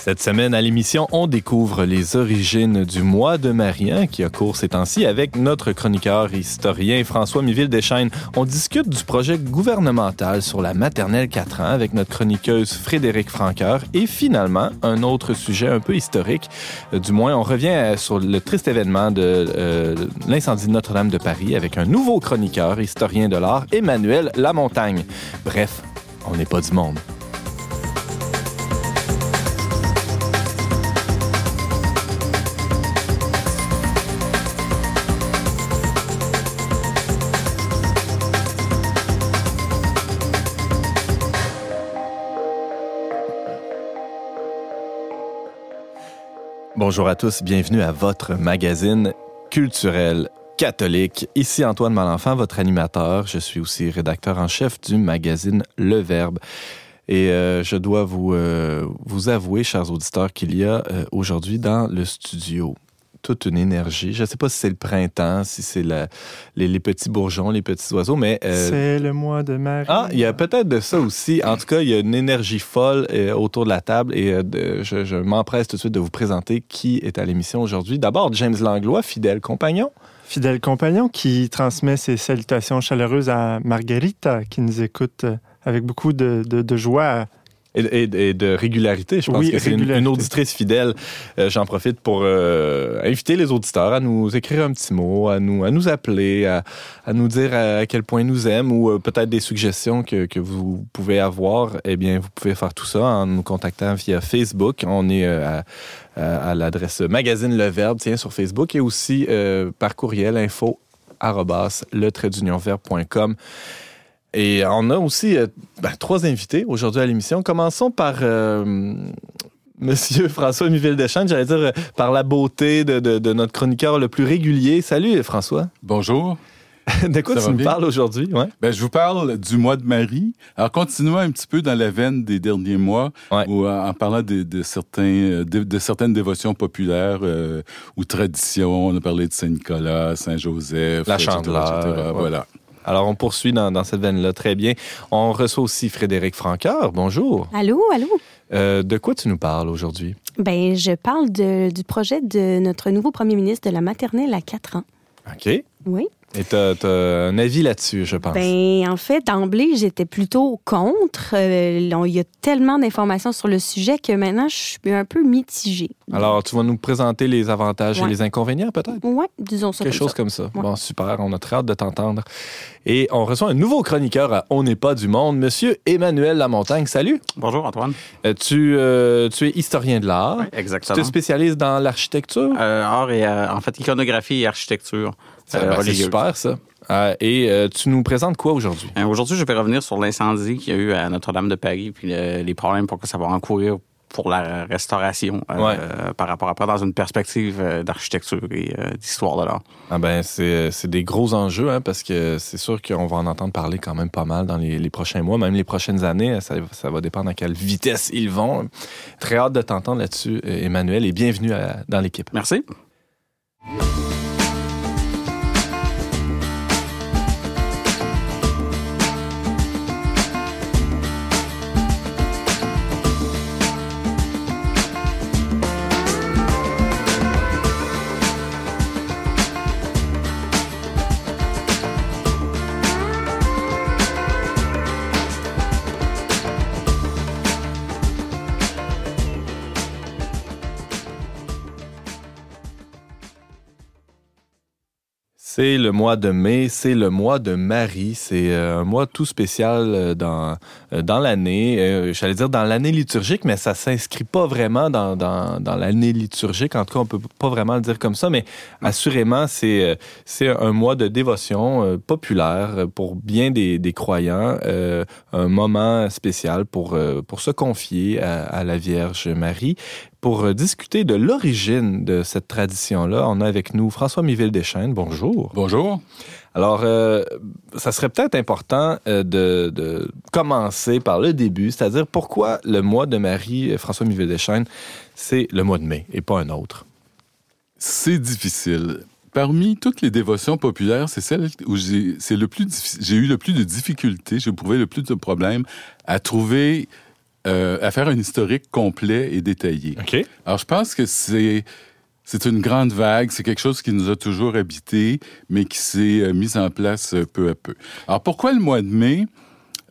Cette semaine à l'émission, on découvre les origines du mois de Marien qui a cours ces temps-ci avec notre chroniqueur historien François Miville Deschaines. On discute du projet gouvernemental sur la maternelle 4 ans avec notre chroniqueuse Frédéric Franqueur et finalement un autre sujet un peu historique. Euh, du moins, on revient sur le triste événement de euh, l'incendie de Notre-Dame de Paris avec un nouveau chroniqueur historien de l'art, Emmanuel Lamontagne. Bref, on n'est pas du monde. Bonjour à tous, bienvenue à votre magazine culturel catholique. Ici Antoine Malenfant, votre animateur. Je suis aussi rédacteur en chef du magazine Le Verbe. Et euh, je dois vous, euh, vous avouer, chers auditeurs, qu'il y a euh, aujourd'hui dans le studio toute une énergie. Je ne sais pas si c'est le printemps, si c'est les, les, petits bourgeons, les petits oiseaux, mais... Euh, c'est le mois de mai. Ah, il y a peut-être de ça aussi. En tout cas, il y a une énergie folle euh, autour de la table et euh, je, je m'empresse tout de suite de vous présenter qui est à l'émission aujourd'hui. D'abord, James Langlois, fidèle compagnon. Fidèle compagnon qui transmet ses salutations chaleureuses à Margarita, qui nous écoute avec beaucoup de, de, de joie et, de régularité. Je pense que c'est une, auditrice fidèle. Euh, j'en profite pour euh, inviter les auditeurs à nous écrire un petit mot, à nous, à nous appeler, à, nous dire à, quel point ils nous aiment ou euh, peut-être des suggestions que, que, vous pouvez avoir. Eh bien, vous pouvez faire tout ça en nous contactant via Facebook. On est à, à l'adresse magazine Le Verbe, tiens, sur Facebook et aussi par courriel info le et on a aussi euh, ben, trois invités aujourd'hui à l'émission. Commençons par euh, Monsieur François Miville-Deschamps, j'allais dire euh, par la beauté de, notre chroniqueur le plus régulier. Salut François. Bonjour. de quoi tu nous parles aujourd'hui? Ouais? Ben, je vous parle du mois de Marie. Alors, continuons un petit peu dans la veine des derniers mois, ou en parlant de, certains, de, certaines dévotions populaires ou traditions. On a parlé de Saint-Nicolas, Saint-Joseph, la Chandeleur. Voilà. Alors, on poursuit dans, cette veine-là. Très bien. On reçoit aussi Frédéric Franqueur. Bonjour. Allô, allô. Euh, de quoi tu nous parles aujourd'hui? Ben, je parle du projet de notre nouveau premier ministre de la maternelle à 4 ans. OK. Oui. Et tu as, un avis là-dessus, je pense. Ben, en fait, d'emblée, j'étais plutôt contre. Euh, il y a tellement d'informations sur le sujet que maintenant, je suis un peu mitigée. Alors, tu vas nous présenter les avantages et les inconvénients, peut-être? Oui, disons ça. Quelque chose comme ça. Bon, super. On a très hâte de t'entendre. Et on reçoit un nouveau chroniqueur à On n'est pas du monde, Monsieur Emmanuel Lamontagne. Salut. Bonjour, Antoine. Euh, tu, euh, tu es historien de l'art. Oui, exactement. Tu te spécialises dans l'architecture? art et, en fait, iconographie et architecture. Ben, c'est super, ça. Euh, et euh, tu nous présentes quoi aujourd'hui? Euh, aujourd'hui, je vais revenir sur l'incendie qu'il y a eu à Notre-Dame de Paris, puis les problèmes pour que ça va encourir pour la restauration par rapport après dans une perspective d'architecture et d'histoire de l'art. Ah ben c'est des gros enjeux hein, parce que c'est sûr qu'on va en entendre parler quand même pas mal dans les, prochains mois, même les prochaines années. Ça, ça, va dépendre à quelle vitesse ils vont. Très hâte de t'entendre là-dessus, Emmanuel, et bienvenue dans l'équipe. Merci. C'est le mois de mai, c'est le mois de Marie. C'est euh, un mois tout spécial euh, dans, euh, dans l'année. J'allais dire dans l'année liturgique, mais ça s'inscrit pas vraiment dans, dans, dans l'année liturgique. En tout cas, on peut pas vraiment le dire comme ça, mais assurément, c'est c'est un mois de dévotion populaire pour bien des, des croyants. un moment spécial pour, pour se confier à, à la Vierge Marie. Pour euh, discuter de l'origine de cette tradition-là, on a avec nous François Miville-Deschaines. Bonjour. Bonjour. Alors, euh, ça serait peut-être important euh, de, commencer par le début, c'est-à-dire pourquoi le mois de Marie, François Miville-Deschaines, c'est le mois de mai et pas un autre? C'est difficile parmi toutes les dévotions populaires, c'est celle où j'ai, c'est le plus, j'ai eu le plus de difficultés, j'ai éprouvé le plus de problèmes à trouver, euh, à faire un historique complet et détaillé. Alors, je pense que c'est, c'est une grande vague, c'est quelque chose qui nous a toujours habité, mais qui s'est euh, mis en place euh, peu à peu. Alors, pourquoi le mois de mai?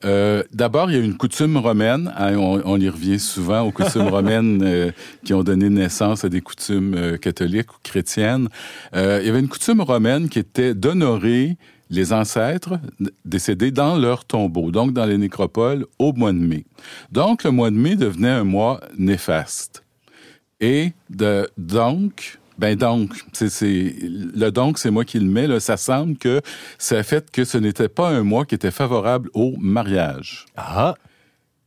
Euh, D'abord, il y a une coutume romaine. Hein, on, on, y revient souvent aux coutumes romaines euh, qui ont donné naissance à des coutumes euh, catholiques ou chrétiennes. Il y avait une coutume romaine qui était d'honorer les ancêtres décédés dans leur tombeau, donc dans les nécropoles, au mois de mai. Donc, le mois de mai devenait un mois néfaste. Et de, donc, ben donc, c'est le donc, c'est moi qui le mets. Là, ça semble que ça a fait que ce n'était pas un mois qui était favorable au mariage. Ah.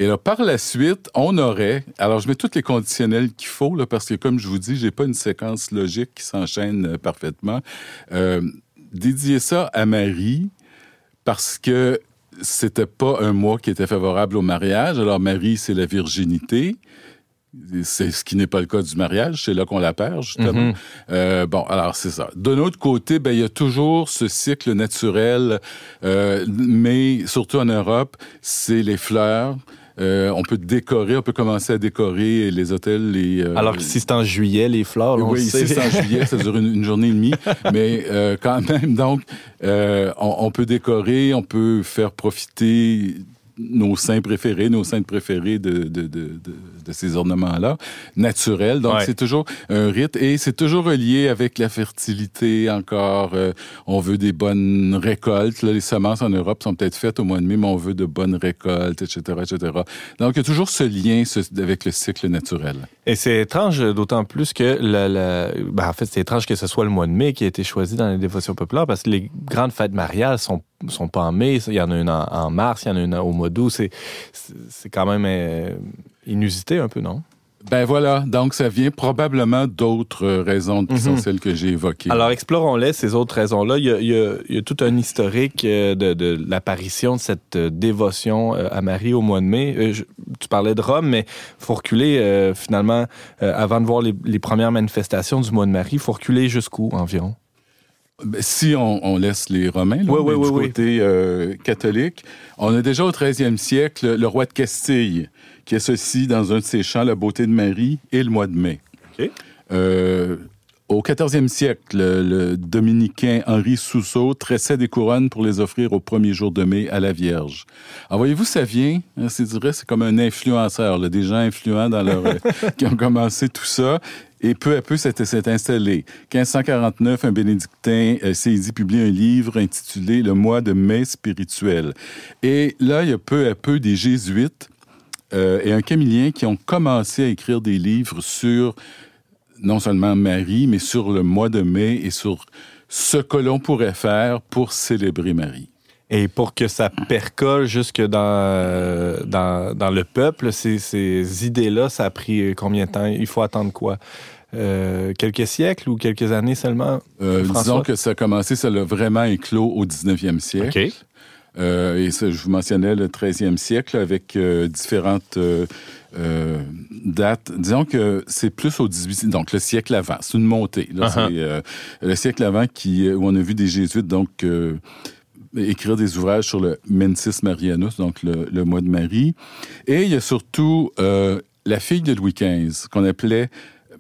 Et là, par la suite, on aurait. Alors, je mets tous les conditionnels qu'il faut là, parce que, comme je vous dis, j'ai pas une séquence logique qui s'enchaîne euh, parfaitement. Euh, dédier ça à Marie parce que c'était pas un mois qui était favorable au mariage. Alors, Marie, c'est la virginité. C'est ce qui n'est pas le cas du mariage, c'est là qu'on la perd, justement. Mm -hmm. euh, bon, alors c'est ça. De l'autre côté, ben, il y a toujours ce cycle naturel, euh, mais surtout en Europe, c'est les fleurs. Euh, on peut décorer, on peut commencer à décorer les hôtels. Les, euh, Alors que si c'est en juillet, les fleurs, là, oui, si c'est en juillet, ça dure une, une, journée et demie, mais euh, quand même, donc, on, on, peut décorer, on peut faire profiter nos saints préférés, nos saintes préférées de, de, de, de, de ces ornements-là, naturels. Donc, ouais. c'est toujours un rite et c'est toujours relié avec la fertilité encore. Euh, on veut des bonnes récoltes. Là, les semences en Europe sont peut-être faites au mois de mai, mais on veut de bonnes récoltes, etc., etc. Donc, il y a toujours ce lien ce, avec le cycle naturel. Et c'est étrange, d'autant plus que, la, la... Ben, en fait, c'est étrange que ce soit le mois de mai qui a été choisi dans les dévotions populaires parce que les grandes fêtes mariales sont sont pas en mai, il y en a une en, en mars, il y en a une au mois d'août. C'est, c'est quand même euh, inusité un peu, non? Ben voilà, donc ça vient probablement d'autres raisons qui mm -hmm. sont celles que j'ai évoquées. Alors explorons-les, ces autres raisons-là. Il y a, il y a, il y a tout un historique de, de l'apparition de cette dévotion à Marie au mois de mai. Je, tu parlais de Rome, mais il faut reculer euh, finalement, euh, avant de voir les, les premières manifestations du mois de Marie, il faut reculer jusqu'où environ? Si on, on, laisse les Romains là, oui, oui, du oui, côté euh, catholique, on a déjà au 13e siècle le roi de Castille qui associe dans un de ses chants la beauté de Marie et le mois de mai. Okay. Euh, au 14e siècle, le, le dominicain Henri Sousseau tressait des couronnes pour les offrir au premier jour de mai à la Vierge. Alors, voyez-vous, ça vient, hein, c'est c'est comme un influenceur, là, des gens influents dans leur, qui ont commencé tout ça. Et peu à peu, s'est installé. 1549, un bénédictin euh, Seydi publie un livre intitulé Le mois de mai spirituel. Et là, il y a peu à peu des jésuites euh, et un camillien qui ont commencé à écrire des livres sur non seulement Marie, mais sur le mois de mai et sur ce que l'on pourrait faire pour célébrer Marie. Et pour que ça percole jusque dans, dans, dans le peuple, ces, ces idées-là, ça a pris combien de temps? Il faut attendre quoi? Euh, quelques siècles ou quelques années seulement? Euh, disons que ça a commencé, ça l'a vraiment éclos au 19e siècle. Okay. Euh, et ça, je vous mentionnais le 13e siècle avec euh, différentes euh, dates. Disons que c'est plus au 18e, donc le siècle avant. C'est une montée. Là, uh -huh. C'est le siècle avant qui, où on a vu des jésuites, donc écrire des ouvrages sur le Mensis Marianus, donc le, le, mois de Marie. Et il y a surtout la fille de Louis XV, qu'on appelait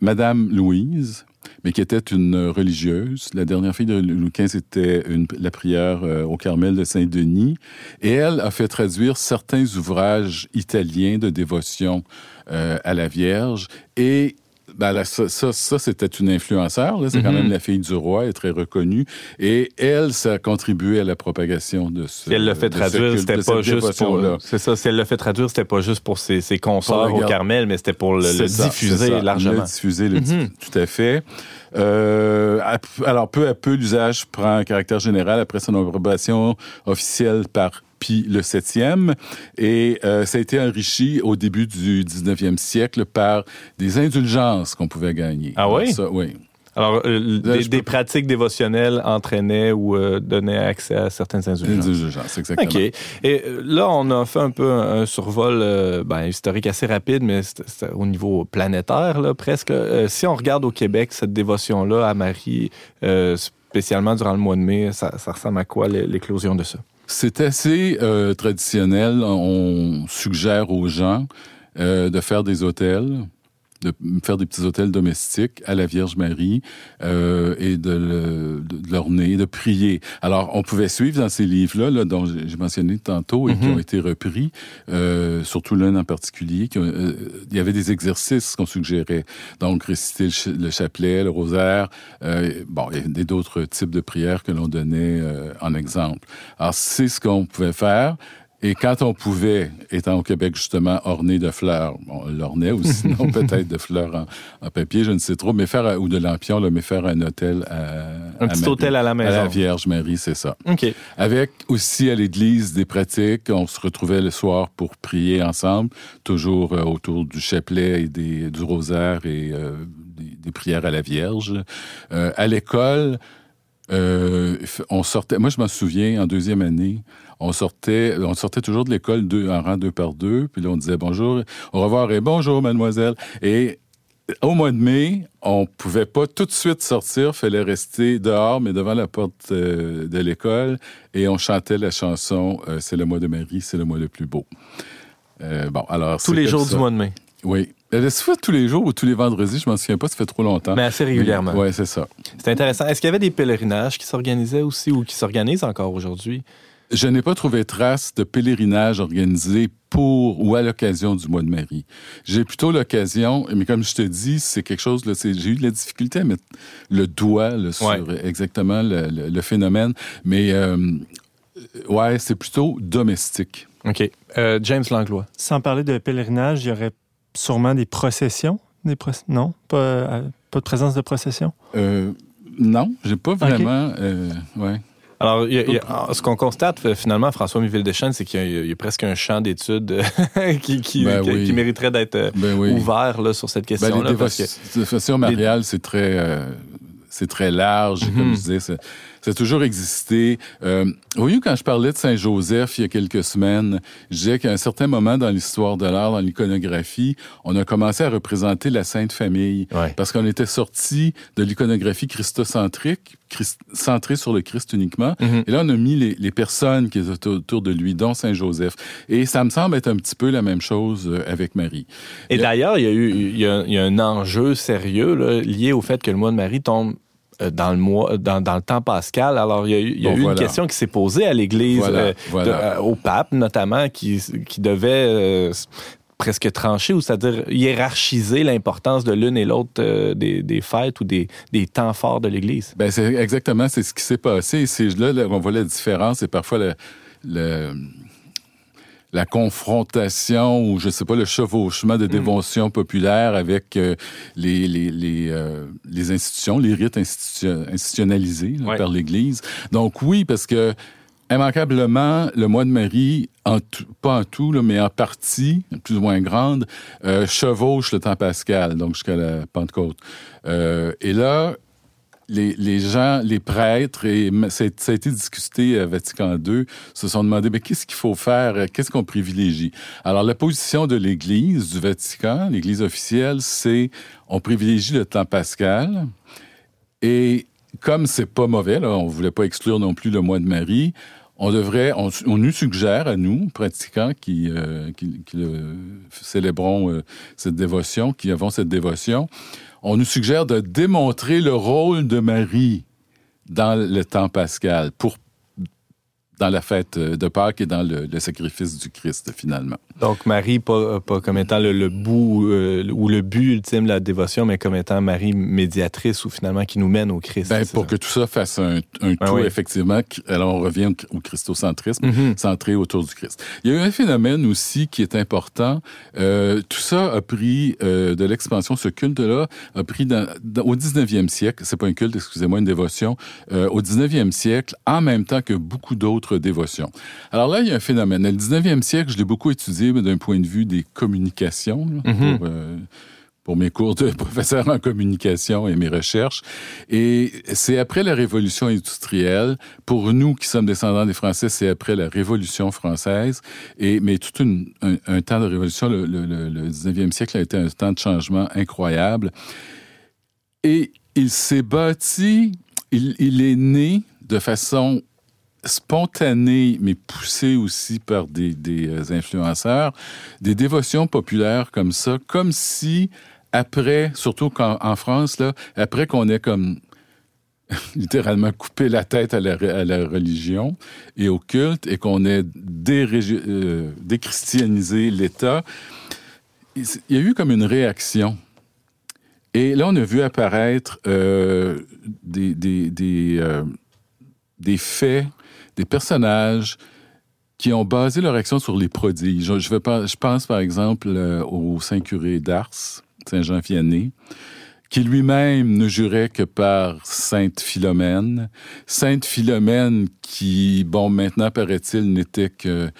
Madame Louise, mais qui était une religieuse. La dernière fille de Louis XV était la prière euh, au Carmel de Saint-Denis. Et elle a fait traduire certains ouvrages italiens de dévotion euh, à la Vierge. Et ben là, ça, ça, ça c'était une influenceur. C'est mm -hmm. quand même la fille du roi, elle est très reconnue. Et elle, ça a contribué à la propagation de ce. Si elle l'a fait traduire, c'était pas juste pour. C'est ça. Si elle l'a fait traduire, c'était pas juste pour ses, ses consorts au Carmel, mais c'était pour le, le ça, diffuser largement. Le diffuser, le, mm -hmm. tout à fait. Euh, alors, peu à peu, l'usage prend un caractère général après son approbation officielle par puis le septième. Et euh, ça a été enrichi au début du 19e siècle par des indulgences qu'on pouvait gagner. Ah oui? Ça, oui. Alors, euh, des, des peux... pratiques dévotionnelles entraînaient ou euh, donnaient accès à certaines indulgences. Indulgences, exactement. OK. Et là, on a fait un peu un, un survol euh, ben, historique assez rapide, mais au niveau planétaire, là, presque. si on regarde au Québec cette dévotion-là à Marie, spécialement durant le mois de mai, ça, ressemble à quoi l'éclosion de ça? C'est assez euh, traditionnel. On suggère aux gens euh, de faire des hôtels de faire des petits hôtels domestiques à la Vierge Marie euh, et de, le, de, l'orner, de prier. Alors, on pouvait suivre dans ces livres-là, là, dont j'ai mentionné tantôt et qui mhm. ont été repris, euh, surtout l'un en particulier. Qui, euh, il y avait des exercices qu'on suggérait. Donc, réciter le, chapelet, le rosaire. Euh, bon, a d'autres types de prières que l'on donnait euh, en exemple. Alors, c'est ce qu'on pouvait faire. Et quand on pouvait, étant au Québec justement orné de fleurs, on l'ornait ou sinon peut-être de fleurs en, papier, je ne sais trop, mais faire ou de lampions, mais faire un hôtel à un petit hôtel à la maison, à la Vierge Marie, c'est ça. Ok. Avec aussi à l'église des pratiques, on se retrouvait le soir pour prier ensemble, toujours euh, autour du chapelet et des, du rosaire et euh, des, prières à la Vierge. Euh, à l'école, on sortait. Moi, je m'en souviens en deuxième année on sortait, on sortait toujours de l'école en rang deux par deux, puis là, on disait bonjour, au revoir et bonjour, mademoiselle. Et au mois de mai, on pouvait pas tout de suite sortir, fallait rester dehors, mais devant la porte euh, de l'école, et on chantait la chanson euh, C'est le mois de Marie, c'est le mois le plus beau. Euh, bon, alors tous les jours du mois de mai. Oui. Est-ce que tous les jours ou tous les vendredis, je m'en souviens pas, ça fait trop longtemps. Mais assez régulièrement. Oui, c'est ça. C'est intéressant. Est-ce qu'il y avait des pèlerinages qui s'organisaient aussi ou qui s'organisent encore aujourd'hui? Je n'ai pas trouvé trace de pèlerinage organisé pour ou à l'occasion du mois de Marie. J'ai plutôt l'occasion, mais comme je te dis, c'est quelque chose, j'ai eu de la difficulté à mettre le doigt sur exactement le, phénomène, mais euh, ouais, c'est plutôt domestique. OK. Euh, James Langlois. Sans parler de pèlerinage, il y aurait sûrement des processions? Des Non? Pas, euh, pas de présence de procession? non, j'ai pas vraiment... ouais. Alors, ce qu'on constate euh, finalement, François Miville-Deschênes, c'est qu'il y, a presque un champ d'études ben qui, mériterait d'être euh, ben ouvert là, sur cette ben, question-là. Ben, les dévotions mariales, c'est très, euh, c'est très large, comme mhm. je disais. Ça a toujours existé. Euh, voyez, quand je parlais de Saint-Joseph il y a quelques semaines, je disais qu'à un certain moment dans l'histoire de l'art, dans l'iconographie, on a commencé à représenter la Sainte Famille. Parce qu'on était sorti de l'iconographie christocentrique, centrée sur le Christ uniquement. Mhm. Et là, on a mis les, personnes qui étaient autour de lui, dont Saint-Joseph. Et ça me semble être un petit peu la même chose euh, avec Marie. Et d'ailleurs, il y a eu il y a, un enjeu sérieux là, lié au fait que le mois de Marie tombe dans le mois, dans, dans, le temps pascal. Alors, il y a, il y a eu une question qui s'est posée à l'Église, euh, euh, au pape notamment, qui, qui devait presque trancher, ou c'est-à-dire hiérarchiser l'importance de l'une et l'autre des, des, fêtes ou des, des temps forts de l'Église. Ben c'est exactement c'est ce qui s'est passé. C'est là, là, on voit la différence et parfois le, le la confrontation ou je sais pas le chevauchement de mm. dévotion populaire avec euh, les les les, euh, les, institutions, les rites institutionnalisés par l'Église. Donc oui, parce que immanquablement, le mois de Marie, en pas en tout, là, mais en partie, plus ou moins grande, euh, chevauche le temps pascal, donc jusqu'à la Pentecôte. et là, les, gens, les prêtres, et ça a été discuté à Vatican II, se sont demandé, mais qu'est-ce qu'il faut faire? Qu'est-ce qu'on privilégie? Alors, la position de l'Église, du Vatican, l'Église officielle, c'est on privilégie le temps pascal. Et comme c'est pas mauvais, là, on voulait pas exclure non plus le mois de Marie, on devrait, on, nous suggère à nous, pratiquants qui, euh, célébrons euh, cette dévotion, qui avons cette dévotion, on nous suggère de démontrer le rôle de Marie dans le temps pascal pour dans la fête de Pâques et dans le, sacrifice du Christ, finalement. Donc, Marie, pas, pas comme étant le, bout euh, ou le but ultime de la dévotion, mais comme étant Marie médiatrice ou finalement qui nous mène au Christ. Ben, pour que tout ça fasse un, un ben tout, effectivement, alors on revient au christocentrisme, mm-hmm. centré autour du Christ. Il y a eu un phénomène aussi qui est important. Euh, tout ça a pris euh, de l'expansion, ce culte-là a pris dans, au 19e siècle, c'est pas un culte, excusez-moi, une dévotion, au 19e siècle, en même temps que beaucoup d'autres dévotion. Alors là, il y a un phénomène. Le 19e siècle, je l'ai beaucoup étudié d'un point de vue des communications, mhm. euh, pour, mes cours de professeur en communication et mes recherches. Et c'est après la Révolution industrielle. Pour nous qui sommes descendants des Français, c'est après la Révolution française. Et, mais tout un, temps de révolution, le, le 19e siècle a été un temps de changement incroyable. Et il s'est bâti il, est né de façon spontanée, mais poussée aussi par des, des influenceurs, des dévotions populaires comme ça, comme si après, surtout en France, là, après qu'on ait comme littéralement coupé la tête à la, religion et au culte et qu'on ait euh, déchristianisé l'État, il y a eu comme une réaction. Et là, on a vu apparaître euh, des, des, euh, des, faits, des personnages qui ont basé leur action sur les prodiges. Je, pense par exemple au Saint-Curé d'Ars, Saint-Jean-Vianney, qui lui-même ne jurait que par Sainte Philomène. Sainte Philomène qui, bon, maintenant paraît-il, n'était que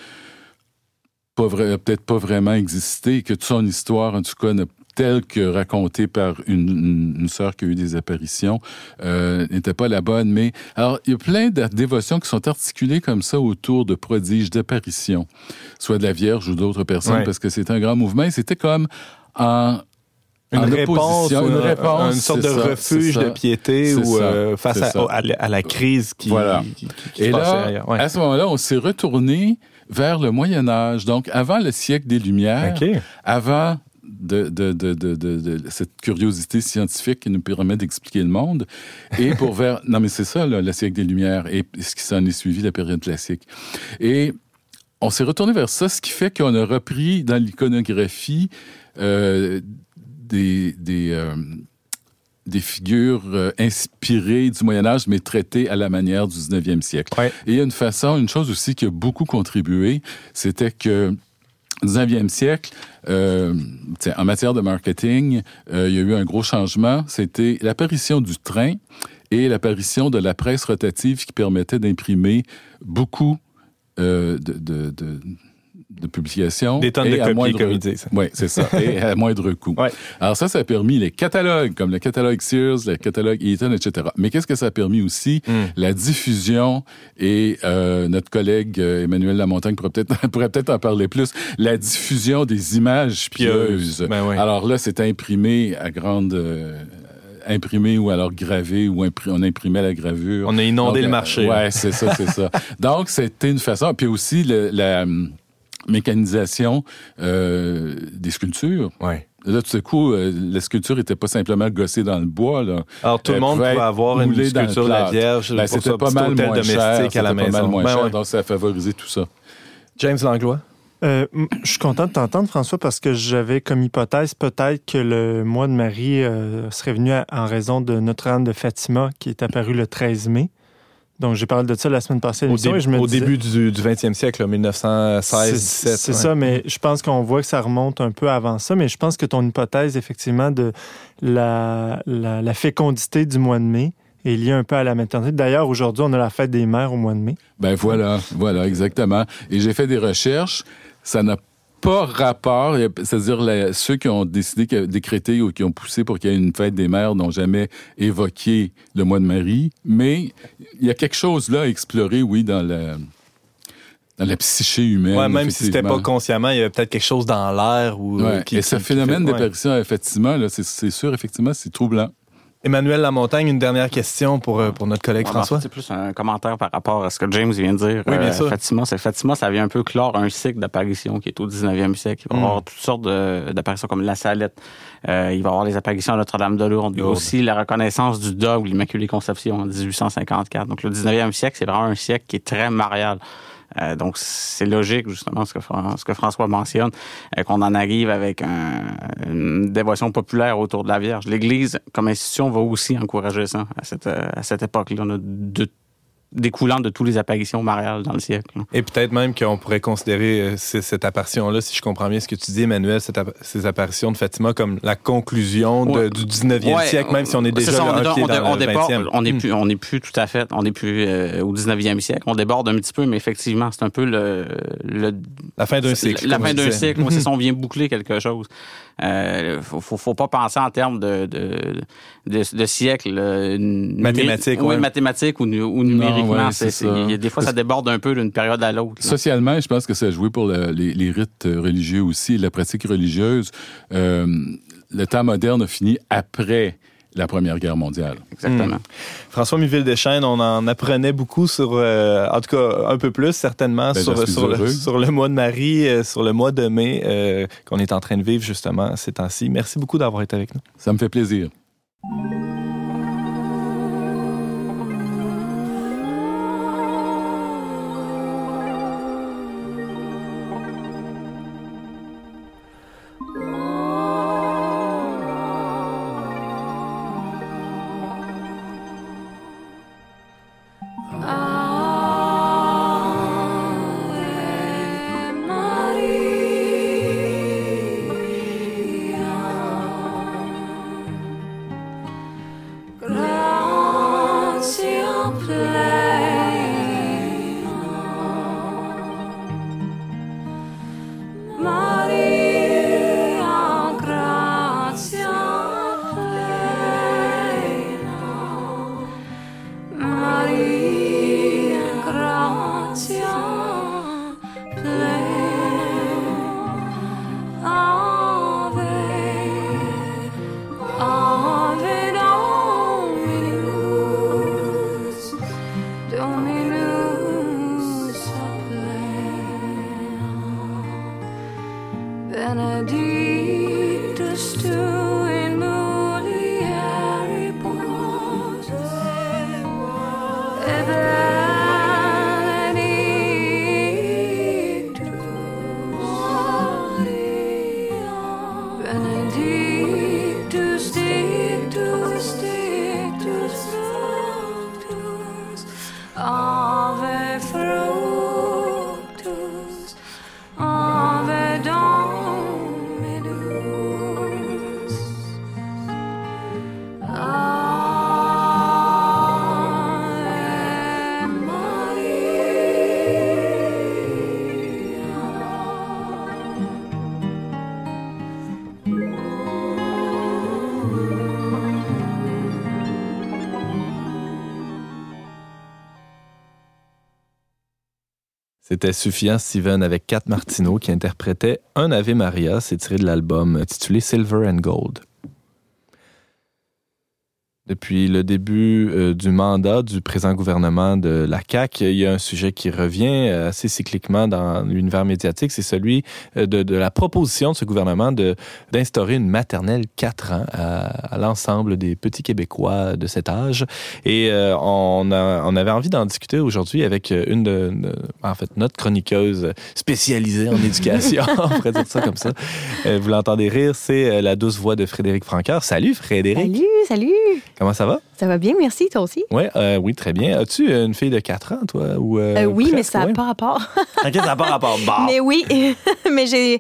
peut-être pas vraiment existé, que toute son histoire, en tout cas, telle que racontée par une, une, sœur qui a eu des apparitions, euh, n'était pas la bonne. Mais alors, il y a plein de dévotions qui sont articulées comme ça autour de prodiges, d'apparitions, soit de la Vierge ou d'autres personnes, parce que c'est un grand mouvement. C'était comme en une réponse, une, réponse, une sorte de refuge de piété ou euh, face à, la crise qui, voilà. Et là, à ce moment-là, on s'est retourné vers le Moyen Âge, donc avant le siècle des Lumières, avant de, de, de, de, cette curiosité scientifique qui nous permet d'expliquer le monde, et pour vers... Non, mais c'est ça, le siècle des Lumières, et ce qui s'en est suivi, la période classique. Et on s'est retourné vers ça, ce qui fait qu'on a repris dans l'iconographie euh, des, des, euh, des figures euh, inspirées du Moyen Âge, mais traitées à la manière du 19e siècle. Et il y a une façon, une chose aussi qui a beaucoup contribué, c'était que 19e siècle, euh, en matière de marketing, il y a eu un gros changement. C'était l'apparition du train et l'apparition de la presse rotative qui permettait d'imprimer beaucoup de, de de publication. Des tonnes de copies, moindre... comme Oui, c'est ça. et à moindre coût. Ouais. Alors ça, ça a permis les catalogues, comme le catalogue Sears, le catalogue Eaton, etc. Mais qu'est-ce que ça a permis aussi? Hmm. La diffusion, et euh, notre collègue euh, Emmanuel Lamontagne pourrait peut-être pourrait peut-être en parler plus, la diffusion des images pieuses. Ben oui. Alors là, c'est imprimé à grande... Euh, imprimé ou alors gravé ou on imprimait la gravure. On a inondé le marché. Ouais, c'est ça, c'est ça. Donc c'était une façon. Puis aussi le, la mécanisation euh, des sculptures. Ouais. Là, tout à coup, euh, la sculpture n'était pas simplement gossée dans le bois. Là. Alors, tout le monde pouvait avoir une sculpture de la Vierge ben, c'était pas mal moins cher, à la maison. Pas mal moins ben cher, donc ça a favorisé tout ça. James Langlois? Euh, je suis content de t'entendre, François, parce que j'avais comme hypothèse peut-être que le mois de Marie serait venu en raison de Notre-Dame de Fatima qui est apparu le 13 mai. Donc, j'ai parlé de ça la semaine passée. Au, au début du, 20e siècle, 1916-17. C'est ça, mais je pense qu'on voit que ça remonte un peu avant ça. Mais je pense que ton hypothèse, effectivement, de la, la, fécondité du mois de mai est liée un peu à la maternité. D'ailleurs, aujourd'hui, on a la fête des mères au mois de mai. Ben voilà, voilà, exactement. Et j'ai fait des recherches. Ça n'a pas rapport, c'est-à-dire ceux qui ont décidé, décréter ou qui ont poussé pour qu'il y ait une fête des mères n'ont jamais évoqué le mois de Marie, mais il y a quelque chose là à explorer, oui, dans la, dans la psyché humaine. Ouais, même si c'était pas consciemment, il y avait peut-être quelque chose dans l'air. ou euh, Et ce phénomène d'apparition, effectivement, c'est sûr, effectivement, c'est troublant. Emmanuel Lamontagne, une dernière question pour, euh, pour notre collègue François. C'est plus un commentaire par rapport à ce que James vient de dire. Oui, bien euh, sûr. Fatima, c'est Fatima, ça vient un peu clore un cycle d'apparition qui est au 19e siècle. Il va y avoir mm. toutes sortes d'apparitions comme la Salette. Euh, il va y avoir les apparitions à Notre-Dame de Lourdes. Il y a aussi la reconnaissance du dogme, l'Immaculée Conception en 1854. Donc le 19e siècle, c'est vraiment un siècle qui est très marial. Euh, donc, c'est logique, justement, ce que, François mentionne, euh, qu'on en arrive avec une dévotion populaire autour de la Vierge. L'Église, comme institution, va aussi encourager ça à cette, à cette époque-là. On a de découlant de toutes les apparitions mariales dans le siècle. Et peut-être même qu'on pourrait considérer euh, cette apparition-là, si je comprends bien ce que tu dis, Emmanuel, ces apparitions de Fatima comme la conclusion du 19e siècle, même si on est déjà ça, on, pied dans le 20e. On n'est plus, on est plus tout à fait, on n'est plus euh, au 19e siècle. On déborde un petit peu, mais effectivement, c'est un peu le, la fin d'un cycle. La, fin d'un cycle. c'est ça, on vient boucler quelque chose. Euh, faut, faut, pas penser en termes de, de, de, siècle. Euh, mathématiques, oui. mathématiques ou, ou numériquement. des fois, ça déborde un peu d'une période à l'autre. Socialement, je pense que ça a joué pour les, les, rites religieux aussi, la pratique religieuse. Euh, le temps moderne a fini après la Première Guerre mondiale. Exactement. Mm. François Miville-Deschênes, on en apprenait beaucoup sur, euh, en tout cas un peu plus certainement, Ben, le, sur le mois de Marie, euh, sur le mois de mai euh, qu'on est en train de vivre justement ces temps-ci. Merci beaucoup d'avoir été avec nous. Ça me fait plaisir. C'était Suffiant Steven avec Kat Martineau qui interprétait Un Ave Maria. C'est tiré de l'album intitulé Silver and Gold. Depuis le début euh, du mandat du présent gouvernement de la CAQ, il y a un sujet qui revient euh, assez cycliquement dans l'univers médiatique, c'est celui euh, de, la proposition de ce gouvernement d'instaurer une maternelle 4 ans à, l'ensemble des petits Québécois de cet âge. Et on, avait envie d'en discuter aujourd'hui avec une de, en fait, notre chroniqueuse spécialisée en éducation, on pourrait dire ça comme ça. Vous l'entendez rire, c'est la douce voix de Frédéric Francaire. Salut Frédéric! Salut, salut. Comment ça va? Ça va bien, merci, toi aussi? Ouais, euh, oui, très bien. As-tu une fille de 4 ans, toi? Ou, euh, Euh, oui, mais ça n'a ouais? pas rapport. Ok, ça n'a pas rapport. Mais oui, mais j'ai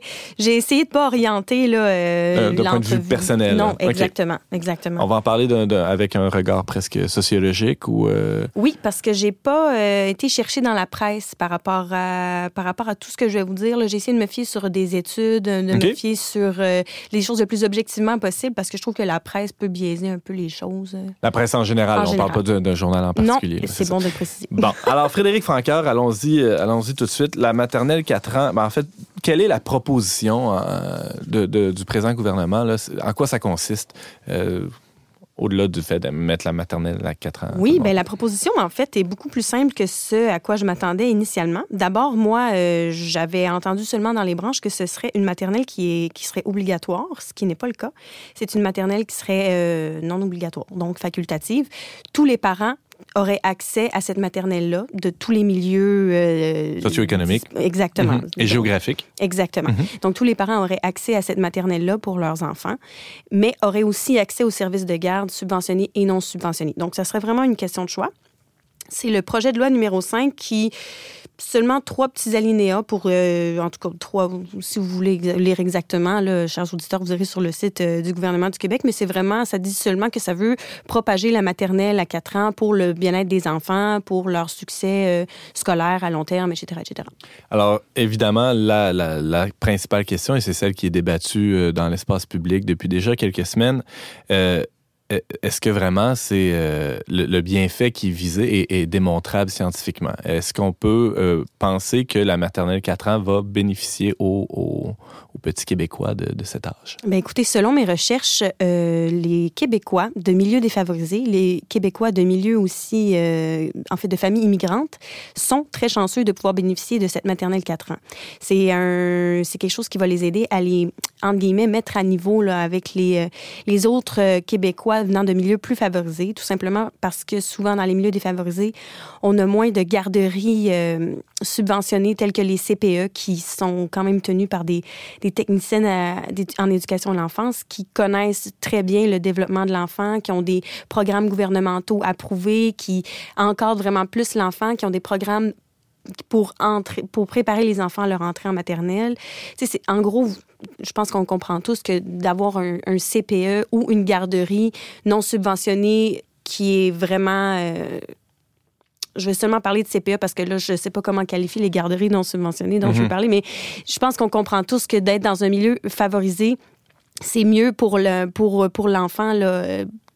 essayé de pas orienter là, d'un point de vue personnel. Non, exactement, exactement. On va en parler avec un regard presque sociologique ou... euh, Oui, parce que j'ai pas été chercher dans la presse par rapport à par rapport à tout ce que je vais vous dire. J'ai essayé de me fier sur des études, de me fier sur les choses le plus objectivement possible, parce que je trouve que la presse peut biaiser un peu les choses. La presse en général, En on général. parle pas d'un journal en particulier. c'est ça. bon de préciser. Bon, alors Frédéric Franqueur, allons-y euh, allons-y tout de suite. La maternelle 4 ans, ben, en fait, quelle est la proposition euh, de, de- du présent gouvernement? Là? En quoi ça consiste? euh, au-delà du fait de mettre la maternelle à 4 ans. Oui, Bon. ben la proposition, en fait, est beaucoup plus simple que ce à quoi je m'attendais initialement. D'abord, moi, euh, j'avais entendu seulement dans les branches que ce serait une maternelle qui, est, qui serait obligatoire, ce qui n'est pas le cas. C'est une maternelle qui serait euh, non obligatoire, donc facultative. Tous les parents auraient accès à cette maternelle-là de tous les milieux... euh, Socio-économiques. Exactement. Mhm. Et géographique. Exactement. Mhm. Donc, tous les parents auraient accès à cette maternelle-là pour leurs enfants, mais auraient aussi accès aux services de garde subventionnés et non subventionnés. Donc, ça serait vraiment une question de choix. C'est le projet de loi numéro 5 qui, seulement trois petits alinéas pour, euh, en tout cas, trois, si vous voulez lire exactement, là, chers auditeurs, vous irez sur le site euh, du gouvernement du Québec, mais c'est vraiment, ça dit seulement que ça veut propager la maternelle à 4 ans pour le bien-être des enfants, pour leur succès euh, scolaire à long terme, etc., etc. Alors, évidemment, la, la- principale question, et c'est celle qui est débattue dans l'espace public depuis déjà quelques semaines, est-ce que vraiment c'est euh, le, bienfait qui est visé est, démontrable scientifiquement? Est-ce qu'on peut euh, penser que la maternelle 4 ans va bénéficier aux- aux petits Québécois de, cet âge? Ben écoutez, selon mes recherches, euh, les Québécois de milieux défavorisés, les Québécois de milieux aussi, euh, en fait, de familles immigrantes, sont très chanceux de pouvoir bénéficier de cette maternelle 4 ans. C'est c'est quelque chose qui va les aider à les, entre guillemets, mettre à niveau là, avec les, euh, les autres Québécois venant de milieux plus favorisés, tout simplement parce que souvent dans les milieux défavorisés, on a moins de garderies subventionnées telles que les CPE qui sont quand même tenues par des techniciennes à- d'édu- en éducation de l'enfance qui connaissent très bien le développement de l'enfant, qui ont des programmes gouvernementaux approuvés, qui encadrent vraiment plus l'enfant, qui ont des programmes pour, entrer, pour préparer les enfants à leur entrée en maternelle. En gros, je pense qu'on comprend tous que d'avoir un, un CPE ou une garderie non subventionnée qui est vraiment... euh, je vais seulement parler de CPE parce que là, je ne sais pas comment qualifier les garderies non subventionnées dont je veux parler, mais je pense qu'on comprend tous que d'être dans un milieu favorisé, c'est mieux pour le pour, pour l'enfant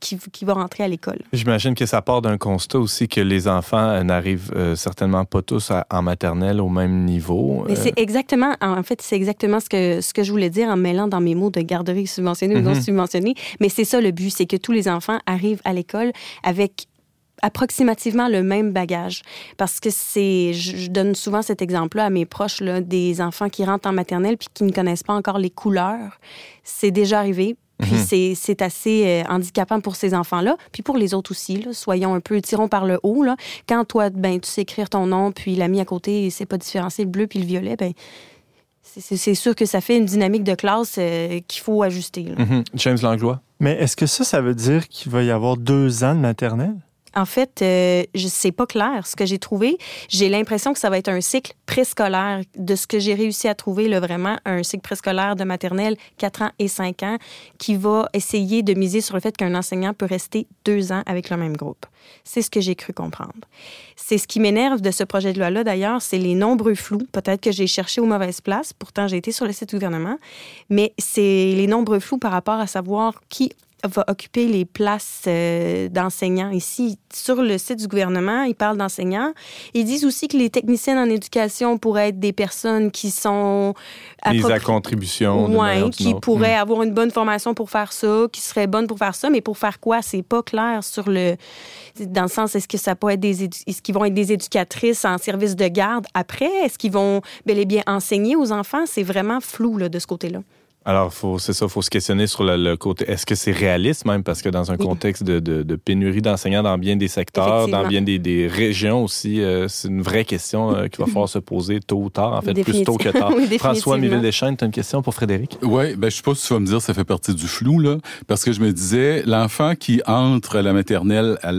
qui, qui va rentrer à l'école. J'imagine que ça part d'un constat aussi que les enfants euh, n'arrivent euh, certainement pas tous à- en maternelle au même niveau. Euh, c'est exactement, en fait, c'est exactement ce que, ce que je voulais dire en mêlant dans mes mots de garderie subventionnée ou non Mhm. subventionnée. Mais c'est ça le but, c'est que tous les enfants arrivent à l'école avec approximativement le même bagage. Parce que c'est, je, donne souvent cet exemple-là à mes proches, là, des enfants qui rentrent en maternelle puis qui ne connaissent pas encore les couleurs. C'est déjà arrivé. Puis c'est, c'est assez euh, handicapant pour ces enfants-là, puis pour les autres aussi. Là, soyons un peu, tirons par le haut. Là. Quand toi, ben, tu sais écrire ton nom, puis l'ami à côté, il sait pas différencier le bleu puis le violet, ben, c'est, c'est- c'est sûr que ça fait une dynamique de classe euh, qu'il faut ajuster. là. mhm. James Langlois? Mais est-ce que ça, ça veut dire qu'il va y avoir deux ans de maternelle? En fait, euh, sais pas clair ce que j'ai trouvé. J'ai l'impression que ça va être un cycle préscolaire de ce que j'ai réussi à trouver, là, vraiment, un cycle préscolaire de maternelle 4 ans et 5 ans qui va essayer de miser sur le fait qu'un enseignant peut rester deux ans avec le même groupe. C'est ce que j'ai cru comprendre. C'est ce qui m'énerve de ce projet de loi-là, d'ailleurs, c'est les nombreux flous. Peut-être que j'ai cherché aux mauvaises places, pourtant j'ai été sur le site du gouvernement, mais c'est les nombreux flous par rapport à savoir qui va occuper les places euh, d'enseignants ici. Sur le site du gouvernement, ils parlent d'enseignants. Ils disent aussi que les techniciennes en éducation pourraient être des personnes qui sont... Mise à contribution. d'une Ouais, manière ou d'une qui pourraient avoir une bonne formation pour faire ça, qui seraient bonnes pour faire ça, mais pour faire quoi? C'est pas clair sur le... Dans le sens, est-ce que ça peut être des... édu- Est-ce qu'ils vont être des éducatrices en service de garde après? Est-ce qu'ils vont bel et bien enseigner aux enfants? C'est vraiment flou, là, de ce côté-là. Alors, faut, c'est ça, il faut se questionner sur le, le côté. Est-ce que c'est réaliste même? Parce que dans un contexte de, de- de pénurie d'enseignants dans bien des secteurs, dans bien des, des régions aussi, euh, c'est une vraie question euh, qu'il va falloir se poser tôt ou tard. En fait, plus tôt que tard. Oui, François. Miville-Deschênes, tu as une question pour Frédéric? Oui, ben, je sais pas si tu vas me dire ça fait partie du flou, là, parce que je me disais, l'enfant qui entre à la maternelle à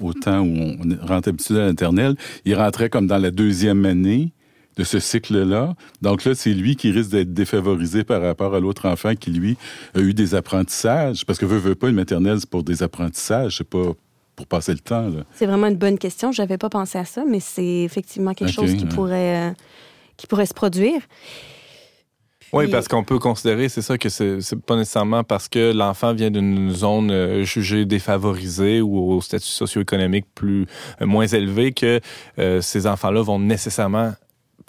au temps où on rentre habitué à la maternelle, il rentrait comme dans la deuxième année de ce cycle-là. Donc là, c'est lui qui risque d'être défavorisé par rapport à l'autre enfant qui, lui, a eu des apprentissages. Parce que veut, veut pas, une maternelle, c'est pour des apprentissages, c'est pas pour passer le temps, là. C'est vraiment une bonne question. J'avais pas pensé à ça, mais c'est effectivement quelque chose qui ouais. pourrait, euh, qui pourrait se produire. Oui, parce qu'on peut considérer, c'est ça, que c'est pas nécessairement parce que l'enfant vient d'une zone euh, jugée défavorisée ou au statut socio-économique plus euh, moins élevé que euh, ces enfants-là vont nécessairement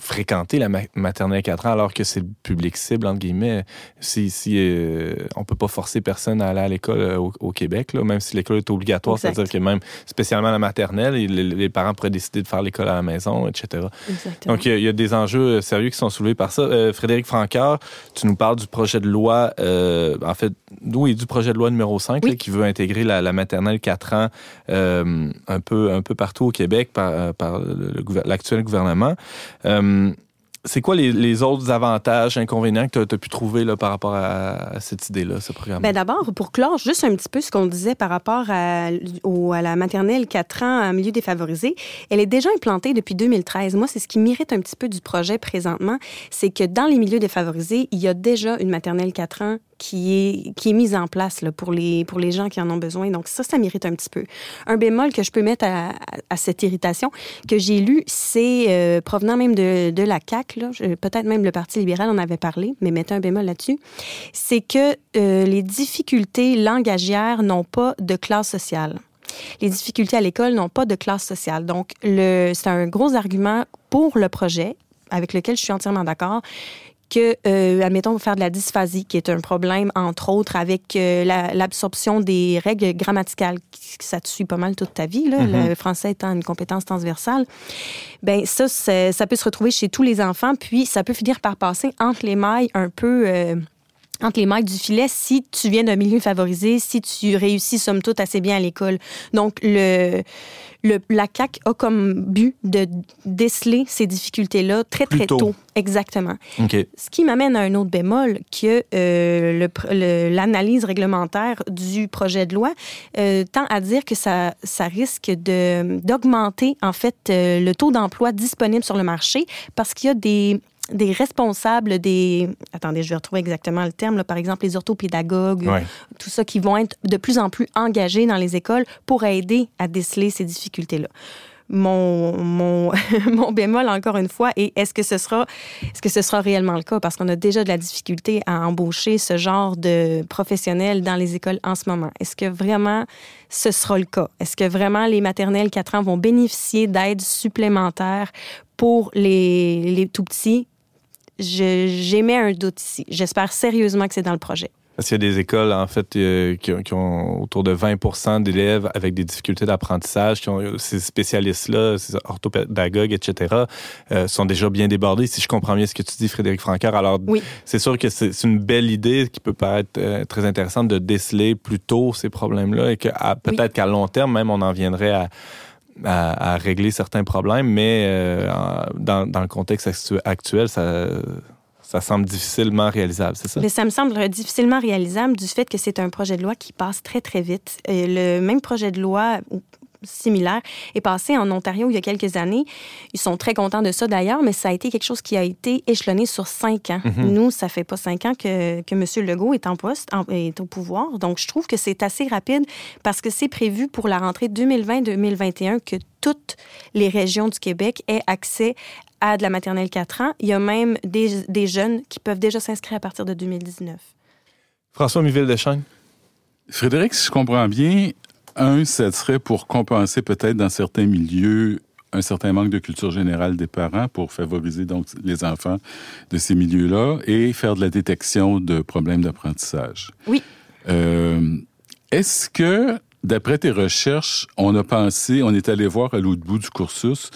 fréquenter la ma- maternelle 4 ans alors que c'est le public cible entre guillemets si, si euh, on peut pas forcer personne à aller à l'école euh, au, au Québec là, même si l'école est obligatoire c'est-à-dire que même spécialement la maternelle les, les parents pourraient décider de faire l'école à la maison etc Exactement. donc, il y, a- il y a des enjeux euh, sérieux qui sont soulevés par ça. Euh, Frédéric Francaire, tu nous parles du projet de loi, en fait, est du projet de loi numéro 5, Oui. là, qui veut intégrer la, la maternelle 4 ans un, peu, un peu partout au Québec par, par l'actuel gouvernement. Euh, c'est quoi les, autres avantages, inconvénients que tu as, pu trouver là, par rapport à, cette idée-là, ce programme? Ben D'abord, pour clore juste un petit peu ce qu'on disait par rapport à, à la maternelle 4 ans en milieu défavorisé, elle est déjà implantée depuis 2013. Moi, c'est ce qui m'irrite un petit peu du projet présentement, c'est que dans les milieux défavorisés, il y a déjà une maternelle 4 ans qui est, qui est mise en place pour, les, pour les gens qui en ont besoin. Donc ça, ça m'irrite un petit peu. Un bémol que je peux mettre à, cette irritation que j'ai lu, c'est euh, provenant même de, de la CAQ, peut-être même le Parti libéral en avait parlé, mais mettez un bémol là-dessus, c'est que euh, les difficultés langagières n'ont pas de classe sociale. Les difficultés à l'école n'ont pas de classe sociale. Donc, c'est un gros argument pour le projet, avec lequel je suis entièrement d'accord, que, euh, admettons, faire de la dysphasie, qui est un problème, entre autres, avec euh, la- l'absorption des règles grammaticales, qui- ça te suit pas mal toute ta vie, là, Mhm. le français étant une compétence transversale. Ben ça, ça peut se retrouver chez tous les enfants, puis ça peut finir par passer entre les mailles un peu... euh, entre les mailles du filet si tu viens d'un milieu favorisé, si tu réussis somme toute assez bien à l'école. Donc, le, le, la CAQ a comme but de déceler ces difficultés-là très, Plus très tôt. tôt. Exactement. OK. Ce qui m'amène à un autre bémol, que euh, l'analyse réglementaire du projet de loi euh, tend à dire que ça, ça risque d'augmenter, en fait, euh, le taux d'emploi disponible sur le marché parce qu'il y a des des responsables, des... Attendez, je vais retrouver exactement le terme, là, par exemple les orthopédagogues, Ouais. tout ça qui vont être de plus en plus engagés dans les écoles pour aider à déceler ces difficultés-là. Mon, mon, mon bémol, encore une fois, est est-ce que, ce sera, est-ce que ce sera réellement le cas? Parce qu'on a déjà de la difficulté à embaucher ce genre de professionnels dans les écoles en ce moment. Est-ce que vraiment ce sera le cas? Est-ce que vraiment les maternelles 4 ans vont bénéficier d'aides supplémentaires pour les, les tout petits? J'émets un doute ici. J'espère sérieusement que c'est dans le projet. Parce qu'il y a des écoles, en fait, euh, qui, ont, qui ont autour de 20 d'élèves avec des difficultés d'apprentissage, qui ont ces spécialistes-là, ces orthopédagogues, etc., euh, sont déjà bien débordés. Si je comprends bien ce que tu dis, Frédéric Francaire, alors Oui. c'est sûr que c'est une belle idée qui peut paraître euh, très intéressante de déceler plus tôt ces problèmes-là et que peut-être qu'à long terme, même, on en viendrait à, à, régler certains problèmes, mais euh, dans, le contexte actu- actuel, ça, semble difficilement réalisable, c'est ça? Mais ça me semble difficilement réalisable du fait que c'est un projet de loi qui passe très, très vite. Le même projet de loi similaire est passé en Ontario il y a quelques années. Ils sont très contents de ça d'ailleurs, mais ça a été quelque chose qui a été échelonné sur cinq ans. Mhm. Nous, ça fait pas cinq ans que, que M. Legault est en poste, en- est au pouvoir. Donc, je trouve que c'est assez rapide parce que c'est prévu pour la rentrée 2020-2021 que toutes les régions du Québec aient accès à de la maternelle 4 ans. Il y a même des, des jeunes qui peuvent déjà s'inscrire à partir de 2019. François Miville de Chêne. Frédéric, si je comprends bien, un, ça serait pour compenser peut-être dans certains milieux un certain manque de culture générale des parents pour favoriser donc les enfants de ces milieux-là et faire de la détection de problèmes d'apprentissage. Oui. Euh, Est-ce que, d'après tes recherches, on a pensé, on est allé voir à l'autre bout du cursus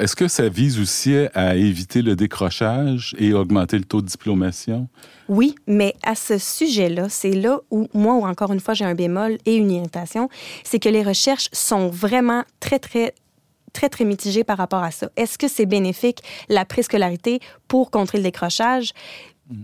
est-ce que ça vise aussi à éviter le décrochage et augmenter le taux de diplomation? Oui, mais à ce sujet-là, c'est là où moi, ou encore une fois, j'ai un bémol et une irritation, c'est que les recherches sont vraiment très, très très, très mitigées par rapport à ça. Est-ce que c'est bénéfique, la préscolarité, pour contrer le décrochage?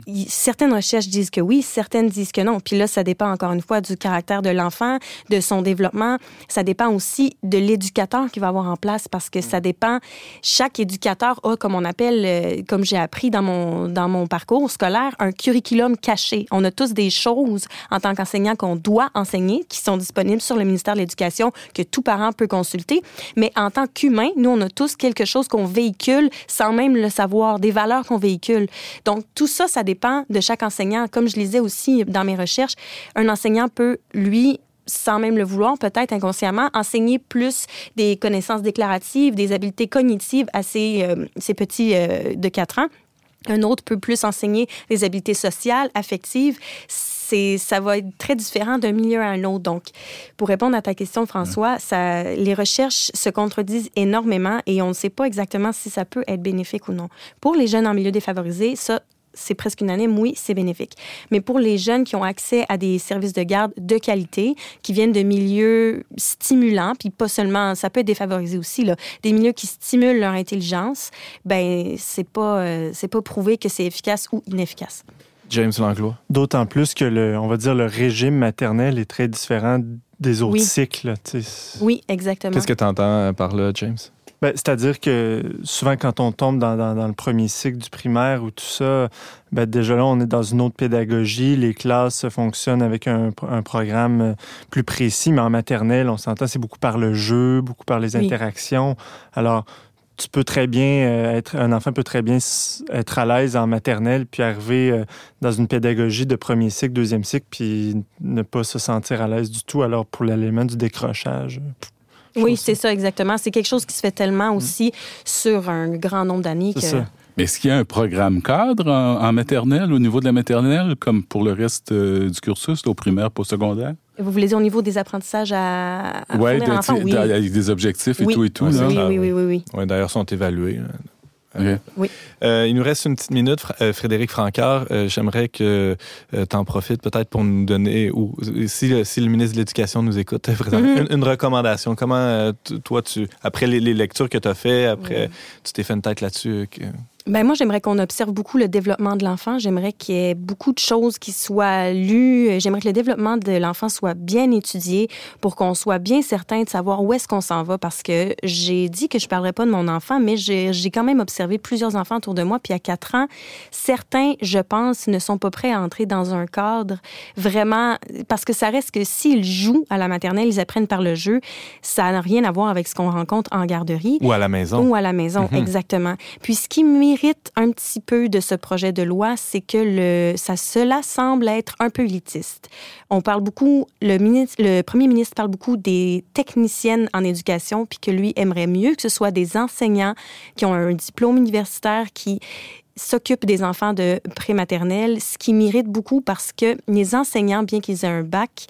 Il- Certaines recherches disent que oui, certaines disent que non. Puis là, ça dépend encore une fois du caractère de l'enfant, de son développement. Ça dépend aussi de l'éducateur qu'il va avoir en place parce que ça dépend. Chaque éducateur a, comme on appelle, euh, comme j'ai appris dans mon, dans mon parcours scolaire, un curriculum caché. On a tous des choses en tant qu'enseignant qu'on doit enseigner, qui sont disponibles sur le ministère de l'Éducation, que tout parent peut consulter. Mais en tant qu'humain, nous, on a tous quelque chose qu'on véhicule sans même le savoir, des valeurs qu'on véhicule. Donc, tout ça, ça dépend de chaque enseignant. Comme je lisais aussi dans mes recherches, un enseignant peut, lui, sans même le vouloir, peut-être inconsciemment, enseigner plus des connaissances déclaratives, des habiletés cognitives à ces, euh, ces petits euh, de 4 ans. Un autre peut plus enseigner des habiletés sociales, affectives. C'est, ça va être très différent d'un milieu à un autre. Donc, pour répondre à ta question, François, ça, les recherches se contredisent énormément et on ne sait pas exactement si ça peut être bénéfique ou non. Pour les jeunes en milieu défavorisé, ça, c'est presque unanime, oui, c'est bénéfique. Mais pour les jeunes qui ont accès à des services de garde de qualité, qui viennent de milieux stimulants, puis pas seulement, ça peut être défavorisé aussi, là, des milieux qui stimulent leur intelligence, ben c'est pas, euh, c'est pas prouvé que c'est efficace ou inefficace. James Langlois. D'autant plus que, le, on va dire, le régime maternel est très différent des autres Oui. cycles. Oui, exactement. Qu'est-ce que tu entends par là, James? Ben, C'est-à-dire que souvent, quand on tombe dans, dans- dans le premier cycle du primaire ou tout ça, ben, déjà là, on est dans une autre pédagogie. Les classes fonctionnent avec un, un programme euh, plus précis, mais en maternelle, on s'entend, c'est beaucoup par le jeu, beaucoup par les Oui. interactions. Alors, tu peux très bien euh, être, un enfant peut très bien être à l'aise en maternelle, puis arriver euh, dans une pédagogie de premier cycle, deuxième cycle, puis ne pas se sentir à l'aise du tout. Alors, pour l'élément du décrochage, Oui, c'est ça exactement. C'est quelque chose qui se fait tellement aussi sur un grand nombre d'années C'est que ça. Mais est-ce qu'il y a un programme cadre en, en maternelle, au niveau de la maternelle, comme pour le reste euh, du cursus, là, au primaire, postsecondaire? Vous voulez dire au niveau des apprentissages à, à l'enfant? Oui. avec des objectifs et Oui. tout et tout. Ouais, là. Oui, oui, oui. oui, oui, oui. Ouais, D'ailleurs, sont évalués. Hein. Ok. Euh, il nous reste une petite minute, euh, Frédéric Francard. Euh, J'aimerais que tu en profites peut-être pour nous donner, ou si, le- si le ministre de l'Éducation nous écoute, euh, Mhm. une, une recommandation. Comment, euh, toi, tu, après les, les lectures que tu as fait, après, tu t'es fait une tête là-dessus. euh, que- Ben moi, j'aimerais qu'on observe beaucoup le développement de l'enfant. J'aimerais qu'il y ait beaucoup de choses qui soient lues. J'aimerais que le développement de l'enfant soit bien étudié pour qu'on soit bien certain de savoir où est-ce qu'on s'en va. Parce que j'ai dit que je parlerais pas de mon enfant, mais j'ai j'ai quand même observé plusieurs enfants autour de moi. Puis à quatre ans, certains, je pense, ne sont pas prêts à entrer dans un cadre vraiment... Parce que ça reste que s'ils jouent à la maternelle, ils apprennent par le jeu. Ça n'a rien à voir avec ce qu'on rencontre en garderie. Ou à la maison. Ou à la maison, Mhm. exactement. Puis ce qui mérite un petit peu de ce projet de loi, c'est que le, ça, cela semble être un peu élitiste. On parle beaucoup, le, le premier ministre parle beaucoup des techniciennes en éducation, puis que lui aimerait mieux que ce soit des enseignants qui ont un diplôme universitaire qui s'occupent des enfants de prématernelle, ce qui mérite beaucoup parce que les enseignants, bien qu'ils aient un bac,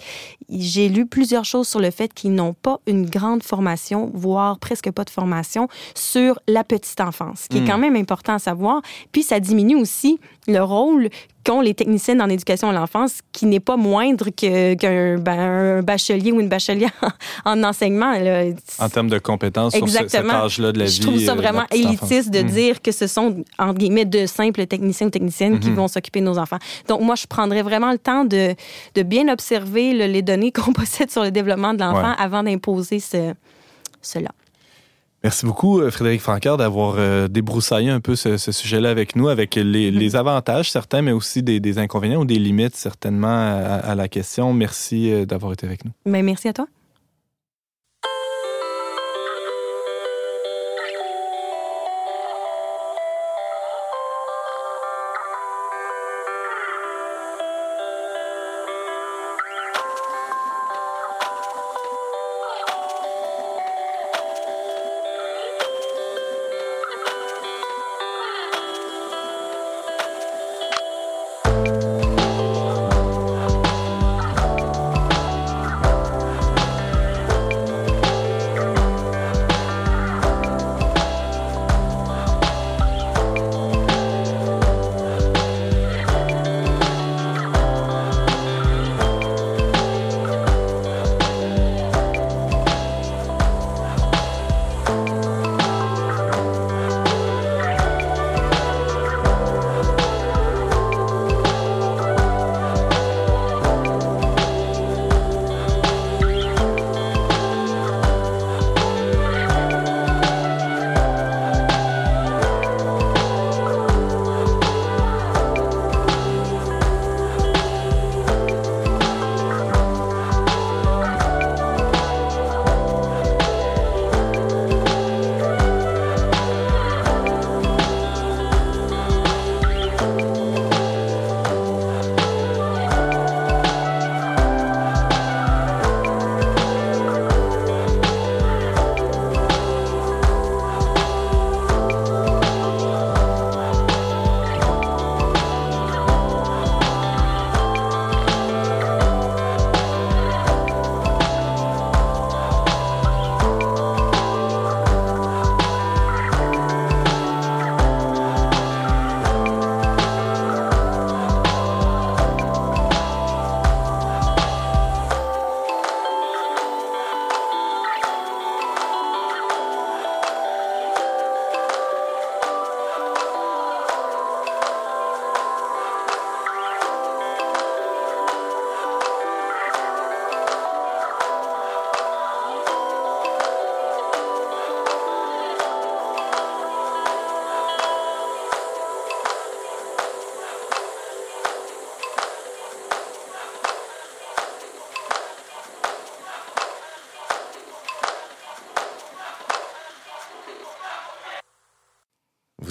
j'ai lu plusieurs choses sur le fait qu'ils n'ont pas une grande formation, voire presque pas de formation sur la petite enfance, ce qui est quand même important à savoir. Puis ça diminue aussi le rôle qu'ont les techniciennes en éducation à l'enfance, qui n'est pas moindre qu'un ben, un bachelier ou une bachelière en enseignement. là. En termes de compétences sur ce- cet Exactement. âge-là de la vie. Je trouve ça euh, vraiment élitiste de Mhm. dire que ce sont, entre guillemets, de simples techniciens ou techniciennes qui Mhm. vont s'occuper de nos enfants. Donc, moi, je prendrais vraiment le temps de, de bien observer là, les données qu'on possède sur le développement de l'enfant Ouais. avant d'imposer ce, cela. Merci beaucoup, euh, Frédéric Francard, d'avoir euh, débroussaillé un peu ce, ce sujet-là avec nous, avec les, les avantages certains, mais aussi des, des inconvénients ou des limites certainement à, à la question. Merci euh, d'avoir été avec nous. Mais merci à toi.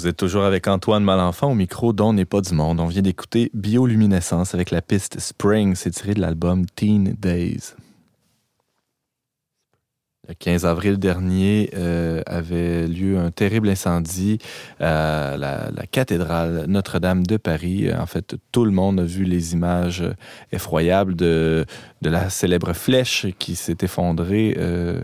Vous êtes toujours avec Antoine Malenfant au micro dont n'est pas du monde. On vient d'écouter Bioluminescence avec la piste Spring. C'est tiré de l'album Teen Days. Le 15 avril dernier euh, avait lieu un terrible incendie à la, la cathédrale Notre-Dame de Paris. En fait, tout le monde a vu les images effroyables de, de la célèbre flèche qui s'est effondrée. euh,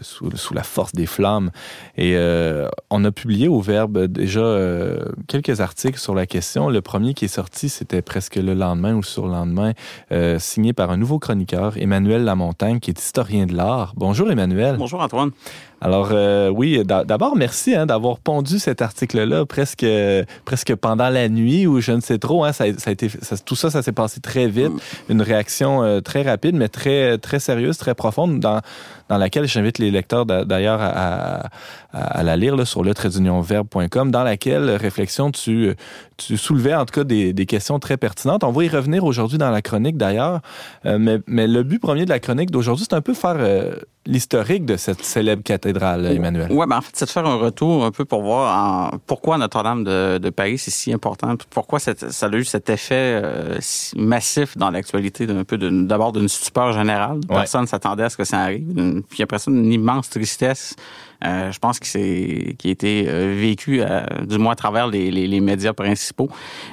sous, la force des flammes. Et euh, on a publié au Verbe déjà euh, quelques articles sur la question. Le premier qui est sorti, c'était presque le lendemain ou sur le lendemain, euh, signé par un nouveau chroniqueur, Emmanuel Lamontagne, qui est historien de l'art. Bonjour Emmanuel. Bonjour Antoine. Alors euh, oui, d'a- d'abord merci hein, d'avoir pondu cet article-là presque presque pendant la nuit ou je ne sais trop. Hein, ça, a- ça a été ça- tout ça, ça s'est passé très vite, une réaction euh, très rapide mais très très sérieuse, très profonde dans dans laquelle j'invite les lecteurs d'a- d'ailleurs à, à, à la lire là, sur le dans laquelle réflexion tu tu soulevais en tout cas des, des questions très pertinentes. On va y revenir aujourd'hui dans la chronique d'ailleurs, Euh, mais, mais le but premier de la chronique d'aujourd'hui, c'est un peu faire euh, l'historique de cette célèbre cathédrale, Emmanuel. Oui, ben en fait, c'est de faire un retour un peu pour voir en- pourquoi Notre-Dame de, de Paris c'est si important, pourquoi cette- ça a eu cet effet euh, si massif dans l'actualité d'un peu d'abord d'une stupeur générale. Personne ne s'attendait à ce que ça arrive. Puis après ça, une immense tristesse. Euh, je pense que c'est qui a été euh, vécu euh, du moins à travers les, les- les médias principaux.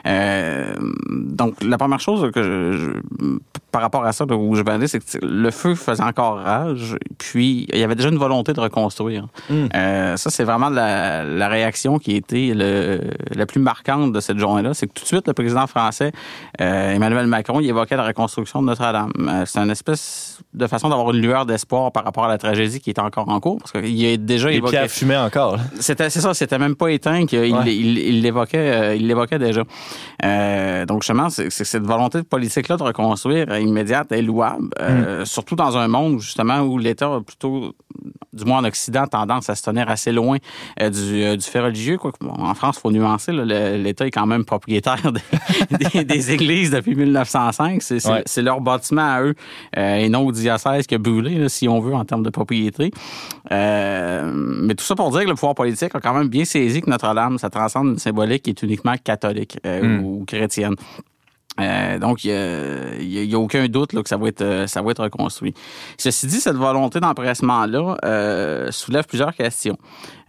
Euh, donc la première chose que je, je- par rapport à ça où je vais aller, c'est que le feu faisait encore rage, puis il y avait déjà une volonté de reconstruire. Euh, ça, c'est vraiment la, la réaction qui a été le, la plus marquante de cette journée-là. C'est que tout de suite, le président français, Emmanuel Macron, il évoquait la reconstruction de Notre-Dame. C'est une espèce de façon d'avoir une lueur d'espoir par rapport à la tragédie qui est encore en cours, parce qu'il a déjà Les pierres fumaient encore. C'était, c'est ça, c'était même pas éteint qu'il Ouais. il, il l'évoquait, euh, il l'évoquait déjà. Euh, donc justement, c'est, c'est cette volonté politique-là de reconstruire immédiate est louable, euh, surtout dans un monde justement où l'État a plutôt, du moins en Occident, tendance à se tenir assez loin euh, du, euh, du fait religieux. Quoi. Bon, en France, il faut nuancer, l'État est quand même propriétaire des, des- des églises depuis 1905. C'est, Ouais. leur bâtiment à eux euh, et non au diocèse qui a brûlé, là, si on veut, en termes de propriété. Mais tout ça pour dire que le pouvoir politique a quand même bien saisi que Notre-Dame, ça transcende une symbolique qui est uniquement catholique euh, Mm. ou chrétienne. Euh, donc, il n'y a, aucun doute là, que ça va, être, euh, ça va être reconstruit. Ceci dit, cette volonté d'empressement-là euh, soulève plusieurs questions.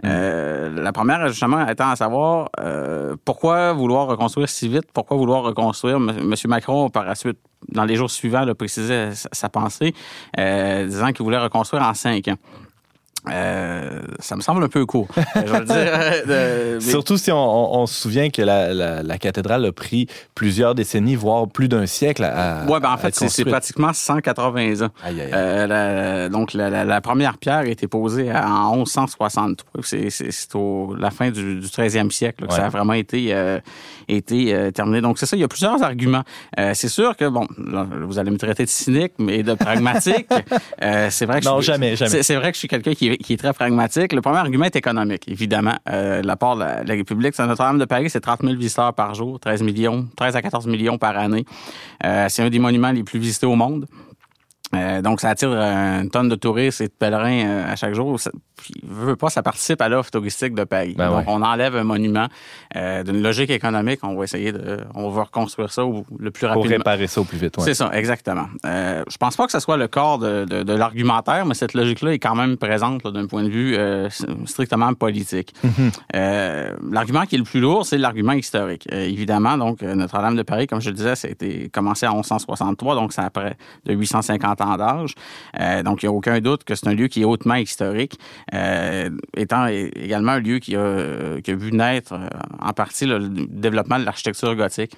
Euh, la première, justement, étant à savoir euh, pourquoi vouloir reconstruire si vite, pourquoi vouloir reconstruire? M. Monsieur Macron, par la suite, dans les jours suivants, là, précisait sa, sa pensée, euh, disant qu'il voulait reconstruire en cinq ans. Euh, ça me semble un peu court. Je veux dire, euh, mais- Surtout si on, on- on se souvient que la, la- la cathédrale a pris plusieurs décennies, voire plus d'un siècle à. Ouais, ben en fait, c'est pratiquement 180 ans. Aïe, aïe, aïe. Euh, la- donc, la, première pierre a été posée en 1163. C'est- la fin du, du 13e siècle là, que Ouais. ça a vraiment été, été terminé. Donc, c'est ça, il y a plusieurs arguments. C'est sûr que, bon, là, vous allez me traiter de cynique, mais de pragmatique. C'est vrai que Non, je jamais, C'est vrai que je suis quelqu'un qui, est- qui est très pragmatique. Le premier argument est économique, évidemment. Euh, la part de la, la République, c'est Notre-Dame de Paris, c'est 30 000 visiteurs par jour, 13 millions, 13 à 14 millions par année. Euh, c'est un des monuments les plus visités au monde. Euh, donc, ça attire euh, une tonne de touristes et de pèlerins euh, à chaque jour. Ça, puis, veut, pas, ça participe à l'offre touristique de Paris. Ben donc, ouais. on enlève un monument euh, d'une logique économique. On va essayer de, on va reconstruire ça au- le plus Pour rapidement. réparer ça au plus vite. ouais. C'est ça, exactement. Je pense pas que ce soit le corps de, de, de l'argumentaire, mais cette logique-là est quand même présente d'un point de vue strictement politique. Euh, l'argument qui est le plus lourd, c'est l'argument historique. Évidemment, donc Notre-Dame de Paris, comme je le disais, ça a été commencé en 1163, donc c'est après de 850 Euh, donc il n'y a aucun doute que c'est un lieu qui est hautement historique, euh, étant également un lieu qui a, vu naître euh, en partie le développement de l'architecture gothique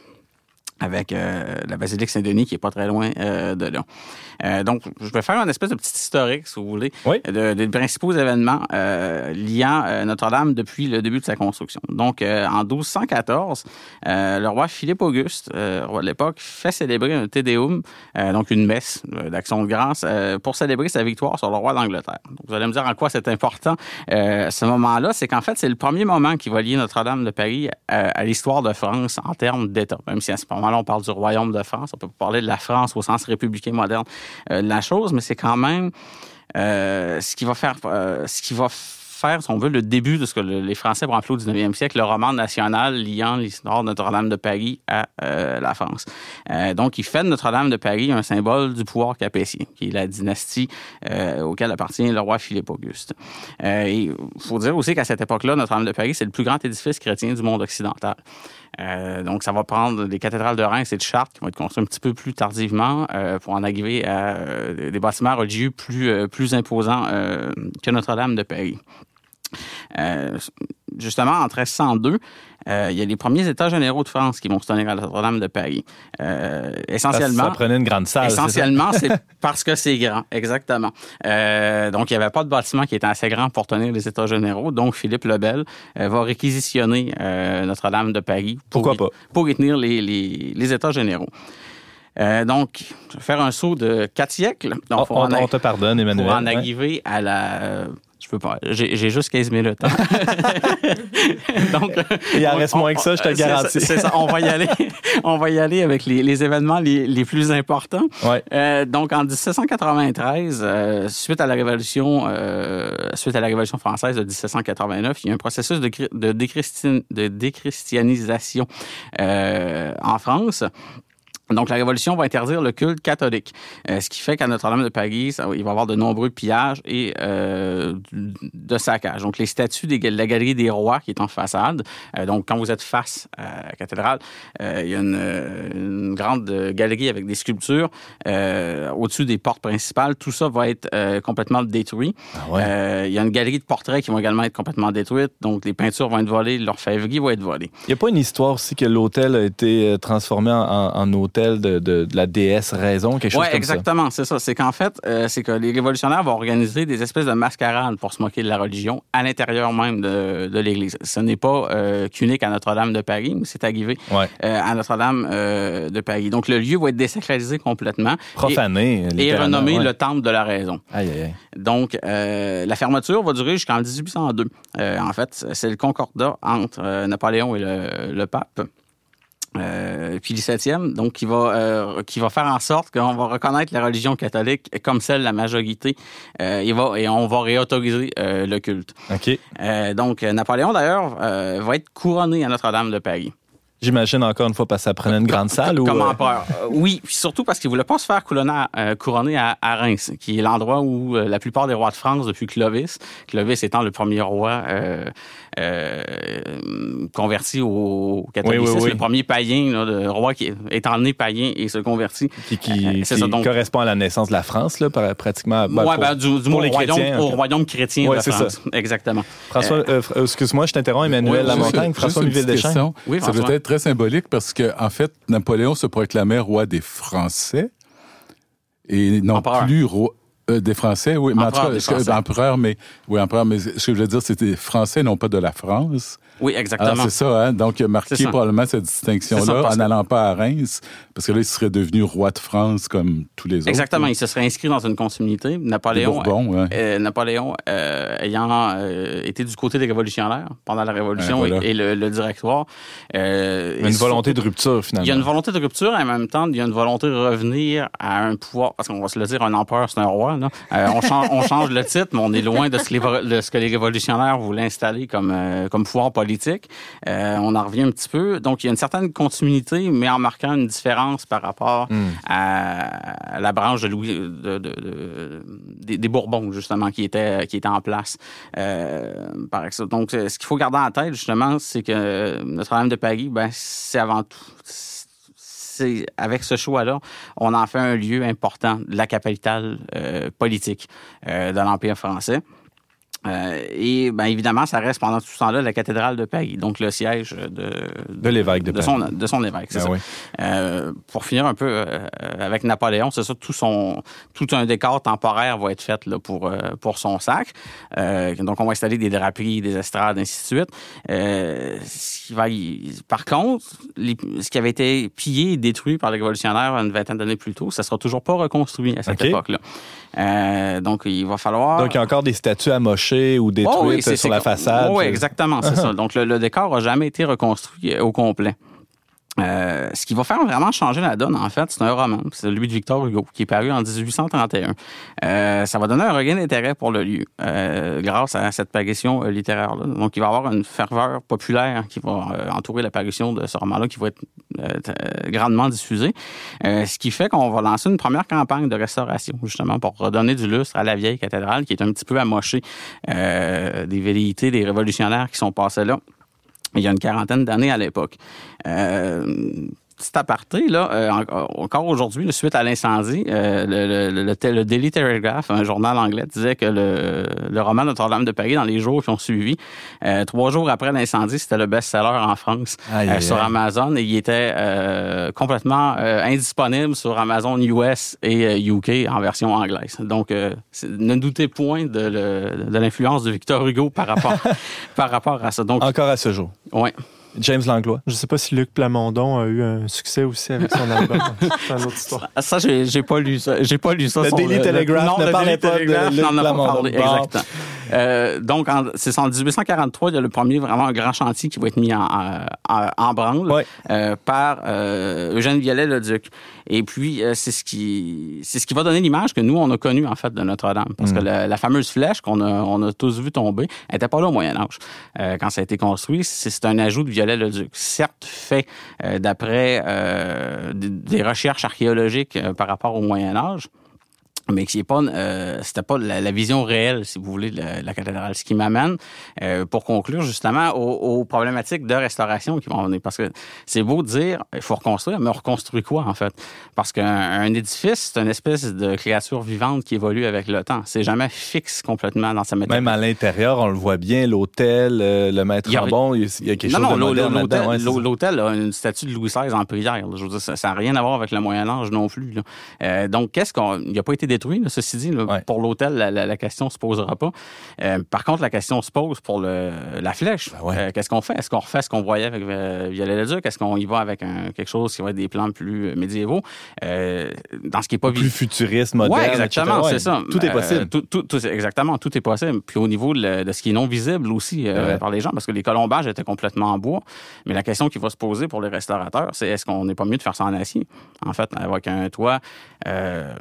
avec euh, la basilique Saint-Denis qui est pas très loin euh, de là. Euh, donc, je vais faire un espèce de petit historique, si vous voulez, Oui. de- des principaux événements liant Notre-Dame depuis le début de sa construction. Donc, en 1214, euh, le roi Philippe Auguste, roi de l'époque, fait célébrer un Te Deum, donc une messe d'action de grâce, pour célébrer sa victoire sur le roi d'Angleterre. Vous allez me dire en quoi c'est important ce moment-là, c'est qu'en fait, c'est le premier moment qui va lier Notre-Dame de Paris à, l'histoire de France en termes d'État. Même si à ce on parle du royaume de France, on peut parler de la France au sens républicain moderne euh, de la chose, mais c'est quand même euh, ce qui va faire, euh, ce qui va faire, si on veut, le début de ce que le- les Français vont appeler au 19e siècle le roman national liant l'histoire de Notre-Dame de Paris à la France. Donc, il fait de Notre-Dame de Paris un symbole du pouvoir capétien, qui est la dynastie auquel appartient le roi Philippe Auguste. Il faut dire aussi qu'à cette époque-là, Notre-Dame de Paris, c'est le plus grand édifice chrétien du monde occidental. Euh, donc, ça va prendre des cathédrales de Reims et de Chartres qui vont être construites un petit peu plus tardivement euh, pour en arriver à euh, des bâtiments religieux plus, euh, plus imposants euh, que Notre-Dame de Paris. Euh, justement, en 1302, euh, il y a les premiers États généraux de France qui vont se tenir à Notre-Dame de Paris. Euh, essentiellement, Ça prenait une grande salle. Essentiellement, c'est parce que c'est grand, exactement. Donc, il n'y avait pas de bâtiment qui était assez grand pour tenir les États généraux. Donc, Philippe Lebel va réquisitionner Notre-Dame de Paris pour, Pourquoi y, pas? pour y tenir les, les, les États généraux. Euh, donc, je vais faire un saut de quatre siècles. Donc, On, te pardonne, Emmanuel. pour en arriver à la... Je peux pas. J'ai juste 15 minutes. hein. Donc, Il en reste moins que ça, je te ça, garantis. C'est ça. On va y aller. On va y aller avec les, les événements les, les plus importants. Ouais. Euh, donc, en 1793, euh, suite à la Révolution, euh, suite à la Révolution française de 1789, il y a un processus de, déchristianisation euh, en France. Donc, la Révolution va interdire le culte catholique, Euh, ce qui fait qu'à Notre-Dame de Paris, ça- il va y avoir de nombreux pillages et euh, de saccages. Donc, les statues de la Galerie des Rois qui est en façade. euh, donc, quand vous êtes face à la cathédrale, il y a une, une grande galerie avec des sculptures au-dessus des portes principales. Tout ça va être complètement détruit. Ah ouais? Il y a une galerie de portraits qui vont également être complètement détruites. Donc, les peintures vont être volées, l'orfèvrerie va être volée. Il n'y a pas une histoire aussi que l'hôtel a été transformé en, en- en de, de- de la déesse Raison, quelque chose Oui, comme exactement, c'est ça. C'est qu'en fait, euh, c'est que les révolutionnaires vont organiser des espèces de mascarades pour se moquer de la religion à l'intérieur même de, de l'Église. Ce n'est pas euh, qu'unique à Notre-Dame de Paris, mais c'est arrivé ça. Ouais. euh, à Notre-Dame euh, de Paris. Donc, le lieu va être désacralisé complètement Profané. et, renommé ouais. le Temple de la Raison. Aïe, aïe, aïe. Donc, la fermeture va durer jusqu'en 1802. Euh, en fait, c'est le concordat entre Napoléon et le, le pape. Euh, puis le 17e, donc qui va, euh, qui va faire en sorte qu'on va reconnaître la religion catholique comme celle de la majorité euh, et, va, et on va réautoriser le culte. OK. Donc, Napoléon, d'ailleurs, va être couronné à Notre-Dame de Paris. J'imagine encore une fois parce que ça prenait une grande salle ou. Comme euh, empereur. Euh, oui, puis surtout parce qu'il voulait pas se faire couronner à, euh, couronner à, à Reims, qui est l'endroit où euh, la plupart des rois de France depuis Clovis, Clovis étant le premier roi euh, euh, converti au catholicisme, Oui, oui, oui. le premier païen, là, le roi qui est, étant né païen et se convertit. qui, qui- Euh, c'est qui ça, donc- correspond à la naissance de la France, là, pratiquement. ben, ouais, pour- ben, du, du pour moins les au royaume, chrétiens, au royaume chrétien Ouais, de c'est France. Exactement. François, euh, Fr- euh, excuse-moi, je t'interromps, Emmanuel Lamontagne, François question. Oui, Ça François. peut être très symbolique parce que, en fait, Napoléon se proclamait roi des Français et non Empereur. plus roi euh, des Français. Oui, mais en tout Empereur cas, des ce que- Français. empereur, mais oui, empereur. Mais ce que je veux dire, c'était Français, non pas de la France. Oui, Alors exactement. c'est ça, hein. Donc il a marqué probablement cette distinction-là en n'allant pas à Reims, parce que là, il serait devenu roi de France comme tous les autres. Exactement. là. Il se serait inscrit dans une continuité. Napoléon, ouais. Euh, Napoléon euh, ayant euh, été du côté des révolutionnaires pendant la Révolution Ouais, voilà. et, et le, le directoire. euh, Une et volonté surtout- de rupture, finalement. Il y a une volonté de rupture et en même temps, il y a une volonté de revenir à un pouvoir. Parce qu'on va se le dire, un empereur, c'est un roi. Là. Euh, on, change, on change le titre, mais on est loin de ce que les, de ce que les révolutionnaires voulaient installer comme, euh, comme pouvoir politique. Euh, on en revient un petit peu. Donc, il y a une certaine continuité, mais en marquant une différence par rapport Hmm. à la branche de Louis, de, de- de- des, des Bourbons, justement, qui était, qui était en place. Euh, par exemple. Donc, ce qu'il faut garder en tête, justement, c'est que Notre-Dame de Paris, ben, c'est avant tout. Avec ce choix-là, on en fait un lieu important de la capitale euh, politique euh, de l'Empire français. Euh, et bien évidemment, ça reste pendant tout ce temps-là la cathédrale de Paris, donc le siège de, De l'évêque de de Paris. son, de son évêque. c'est Ben ça. oui. Euh, pour finir un peu euh, avec Napoléon, c'est ça, tout son tout un décor temporaire va être fait là, pour, pour son sac. Donc, on va installer des draperies, des estrades, ainsi de suite. Ce qui va y- Par contre, les- ce qui avait été pillé et détruit par les révolutionnaires une vingtaine d'années plus tôt, ça sera toujours pas reconstruit à cette époque-là. Donc, il va falloir... Donc, il y a encore des statues amochées ou détruites Oh oui, c'est- sur la façade. Oui, exactement, c'est ça. Donc, le, le décor n'a jamais été reconstruit au complet. Euh, ce qui va faire vraiment changer la donne, en fait, c'est un roman. C'est celui de Victor Hugo, qui est paru en 1831. Euh, ça va donner un regain d'intérêt pour le lieu, euh, grâce à cette parution euh, littéraire-là. Donc, il va y avoir une ferveur populaire qui va euh, entourer la parution de ce roman-là, qui va être grandement diffusé. Euh, ce qui fait qu'on va lancer une première campagne de restauration, justement, pour redonner du lustre à la vieille cathédrale, qui est un petit peu amochée des velléités des révolutionnaires qui sont passés là il y a une quarantaine d'années à l'époque. Euh, petit aparté, là, euh, en- encore aujourd'hui, suite à l'incendie, euh, le, le, le, le- le Daily Telegraph, un journal anglais, disait que le, roman Notre-Dame de Paris, dans les jours qui ont suivi, euh, trois jours après l'incendie, c'était le best-seller en France sur. Amazon et il était complètement indisponible sur Amazon US et UK en version anglaise. Donc, ne doutez point de, l'influence de Victor Hugo par rapport, par rapport à ça. Donc, Encore à ce jour. ouais. James Langlois. Je ne sais pas si Luc Plamondon a eu un succès aussi avec son album. C'est une autre histoire. Ah, Ça, j'ai j'ai pas lu ça. J'ai pas lu ça. Le Daily Telegraph non, ne le parlait Daily pas de Telegraph Luc n'en a pas Plamondon. parlé. Bon. Exactement. Euh, donc, en- c'est en 1843, il y a le premier vraiment un grand chantier qui va être mis en, en, en branle Ouais. euh, par euh, Eugène Viollet-le-Duc. Et puis, euh, c'est ce qui c'est ce qui va donner l'image que nous, on a connue, en fait, de Notre-Dame. Parce Mm. que la, la fameuse flèche qu'on a, on a tous vu tomber, elle n'était pas là au Moyen-Âge. Euh, quand ça a été construit, c'est c'est un ajout de Certes, fait euh, d'après euh, des- recherches archéologiques euh, par rapport au Moyen-Âge, mais qui est pas, euh, c'était pas la, la vision réelle, si vous voulez, de la, la cathédrale. Ce qui m'amène, euh, pour conclure justement, aux, aux problématiques de restauration qui vont venir. Parce que c'est beau de dire, il faut reconstruire, mais on reconstruit quoi, en fait? Parce qu'un un édifice, c'est une espèce de créature vivante qui évolue avec le temps. C'est jamais fixe complètement dans sa méthode. Même à l'intérieur, on le voit bien, l'hôtel, euh, le maître a- en bon, il y a- quelque non, chose non, de l'hôtel, ouais, l'hôtel a une statue de Louis XVI en prière. là. Je veux dire, ça n'a rien à voir avec le Moyen Âge non plus. là. Euh, donc, qu'est-ce qu'on, il n'a pas été détruit, là, ceci dit. là. Ouais. Pour l'hôtel, la, la- la question se posera pas. Euh, par contre, la question se pose pour le, la flèche. Ben ouais. Euh, qu'est-ce qu'on fait? Est-ce qu'on refait ce qu'on voyait avec euh, Viollet-le-Duc Est-ce qu'on y va avec un- quelque chose qui va être des plans plus médiévaux? Dans ce qui est pas Plus futuriste, moderne. Ouais, exactement, c'est ça. Tout est possible. tout, tout- tout- exactement, tout est possible. Puis au niveau de, ce qui est non visible aussi par les gens, parce que les colombages étaient complètement en bois. Mais la question qui va se poser pour les restaurateurs, c'est est-ce qu'on n'est pas mieux de faire ça en acier? En fait, avec un toit. euh,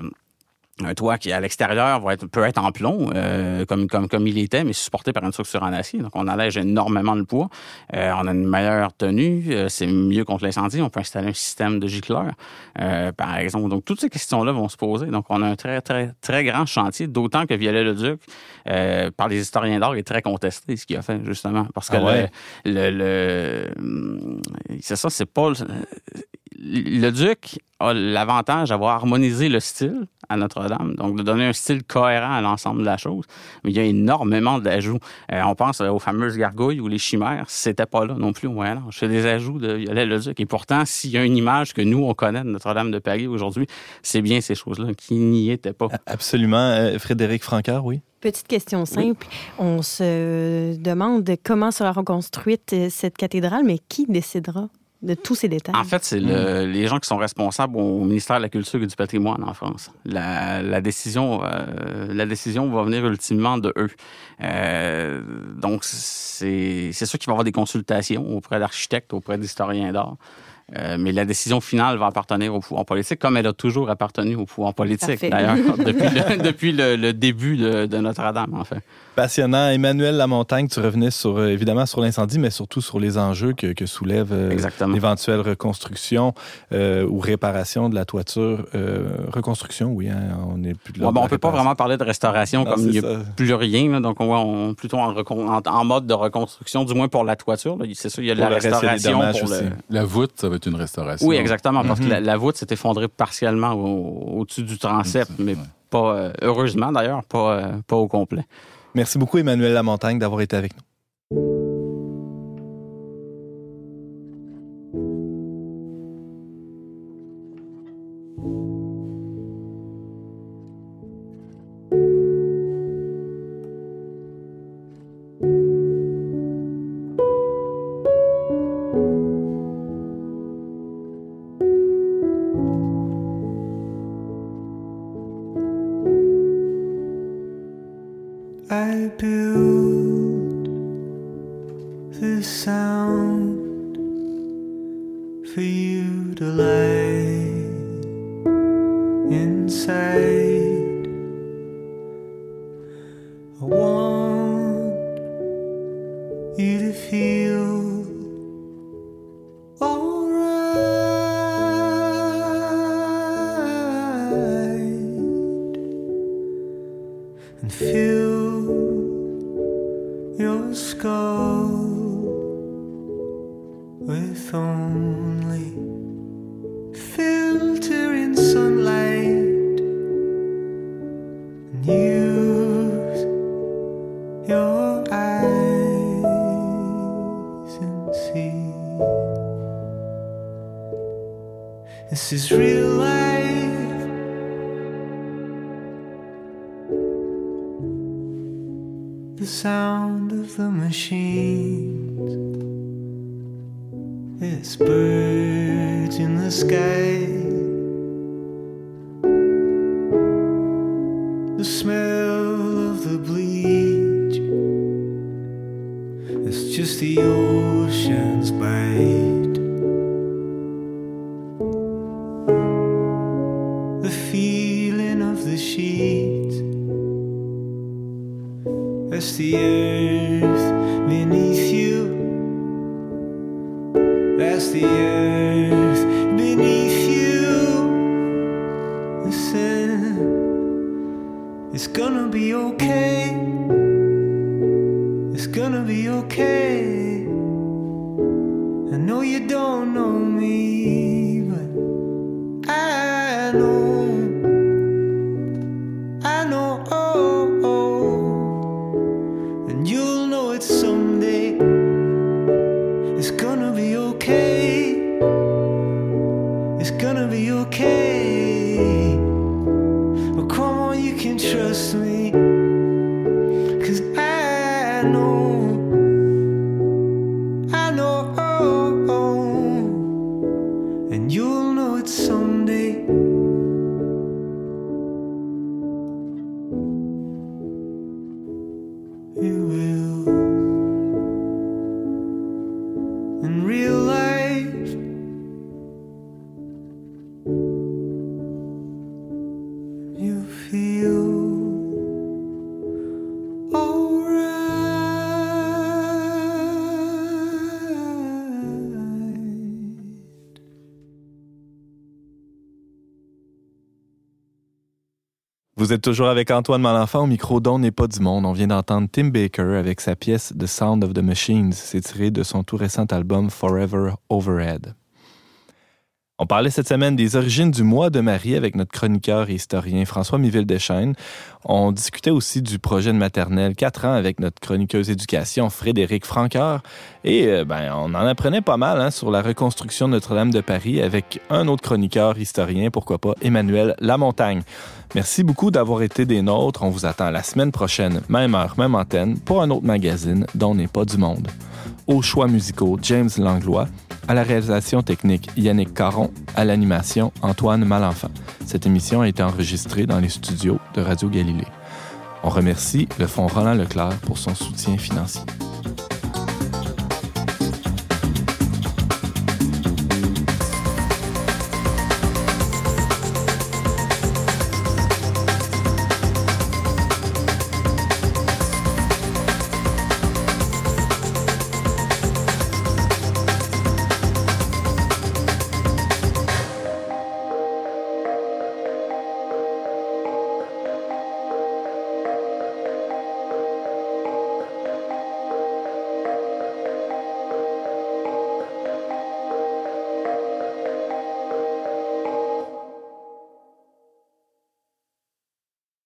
un toit qui, à l'extérieur, va être, peut être en plomb, euh, comme, comme, comme il était, mais supporté par une structure en acier. Donc, on allège énormément le poids. Euh, on a une meilleure tenue. euh, c'est mieux contre l'incendie. On peut installer un système de gicleur, euh, par exemple. Donc, toutes ces questions-là vont se poser. Donc, on a un très, très, très grand chantier, d'autant que Viollet-le-Duc, euh, par les historiens d'art, est très contesté, ce qu'il a fait, justement. Parce que Ah ouais? le, le, le- c'est ça, c'est pas... Le duc a l'avantage d'avoir harmonisé le style à Notre-Dame, donc de donner un style cohérent à l'ensemble de la chose. Mais il y a énormément d'ajouts. Euh, on pense aux fameuses gargouilles ou les chimères. C'était pas là non plus au Moyen Âge. C'est des ajouts de Viollet-le-Duc. Et pourtant, s'il y a une image que nous, on connaît de Notre-Dame de Paris aujourd'hui, c'est bien ces choses-là qui n'y étaient pas. Absolument. Euh, Frédéric Francard, oui. Petite question simple. On se demande comment sera reconstruite euh, cette cathédrale, mais qui décidera? De tous ces détails? En fait, c'est le- les gens qui sont responsables au ministère de la Culture et du Patrimoine en France. La, la décision, euh, la décision va venir ultimement de eux. Euh, donc, c'est c'est sûr qu'il va y avoir des consultations auprès d'architectes, auprès d'historiens d'art. Euh, mais la décision finale va appartenir au pouvoir politique, comme elle a toujours appartenu au pouvoir politique, d'ailleurs, depuis, le, depuis le, le début de, de Notre-Dame, en fait. Passionnant. Emmanuel Lamontagne, tu revenais sur, euh, évidemment sur l'incendie, mais surtout sur les enjeux que, que soulève euh, l'éventuelle reconstruction euh, ou réparation de la toiture. Euh, reconstruction, oui, hein, on n'est plus de Ouais, de on la peut pas vraiment parler de restauration Non, comme il y a ça. plus rien. là. donc, on on, plutôt en, recon- en, en mode de reconstruction, du moins pour la toiture. C'est sûr, il y a de la restauration. pour le... La voûte, ça va être une restauration. Oui, exactement, parce Mhm. que la, la voûte s'est effondrée partiellement au- au-dessus du transept, mais Ouais. pas, euh, heureusement d'ailleurs, pas, euh, pas au complet. Merci beaucoup, Emmanuel Lamontagne, d'avoir été avec nous. This is real life the sound of the machines it's birds in the sky. Vous êtes toujours avec Antoine Malenfant au micro d'On n'est pas du monde. On vient d'entendre Tim Baker avec sa pièce The Sound of the Machines. C'est tiré de son tout récent album Forever Overhead. On parlait cette semaine des origines du mois de Marie avec notre chroniqueur et historien François Miville-Deschaines. On discutait aussi du projet de maternelle 4 ans avec notre chroniqueuse éducation Frédéric Franqueur. Et euh, ben, on en apprenait pas mal hein, sur la reconstruction de Notre-Dame de Paris avec un autre chroniqueur historien, pourquoi pas Emmanuel Lamontagne. Merci beaucoup d'avoir été des nôtres. On vous attend la semaine prochaine, même heure, même antenne, pour un autre magazine dont n'est pas du monde. Aux choix musicaux, James Langlois. À la réalisation technique, Yannick Caron. À l'animation, Antoine Malenfant. Cette émission a été enregistrée dans les studios de Radio Galilée. On remercie le Fonds Roland Leclerc pour son soutien financier.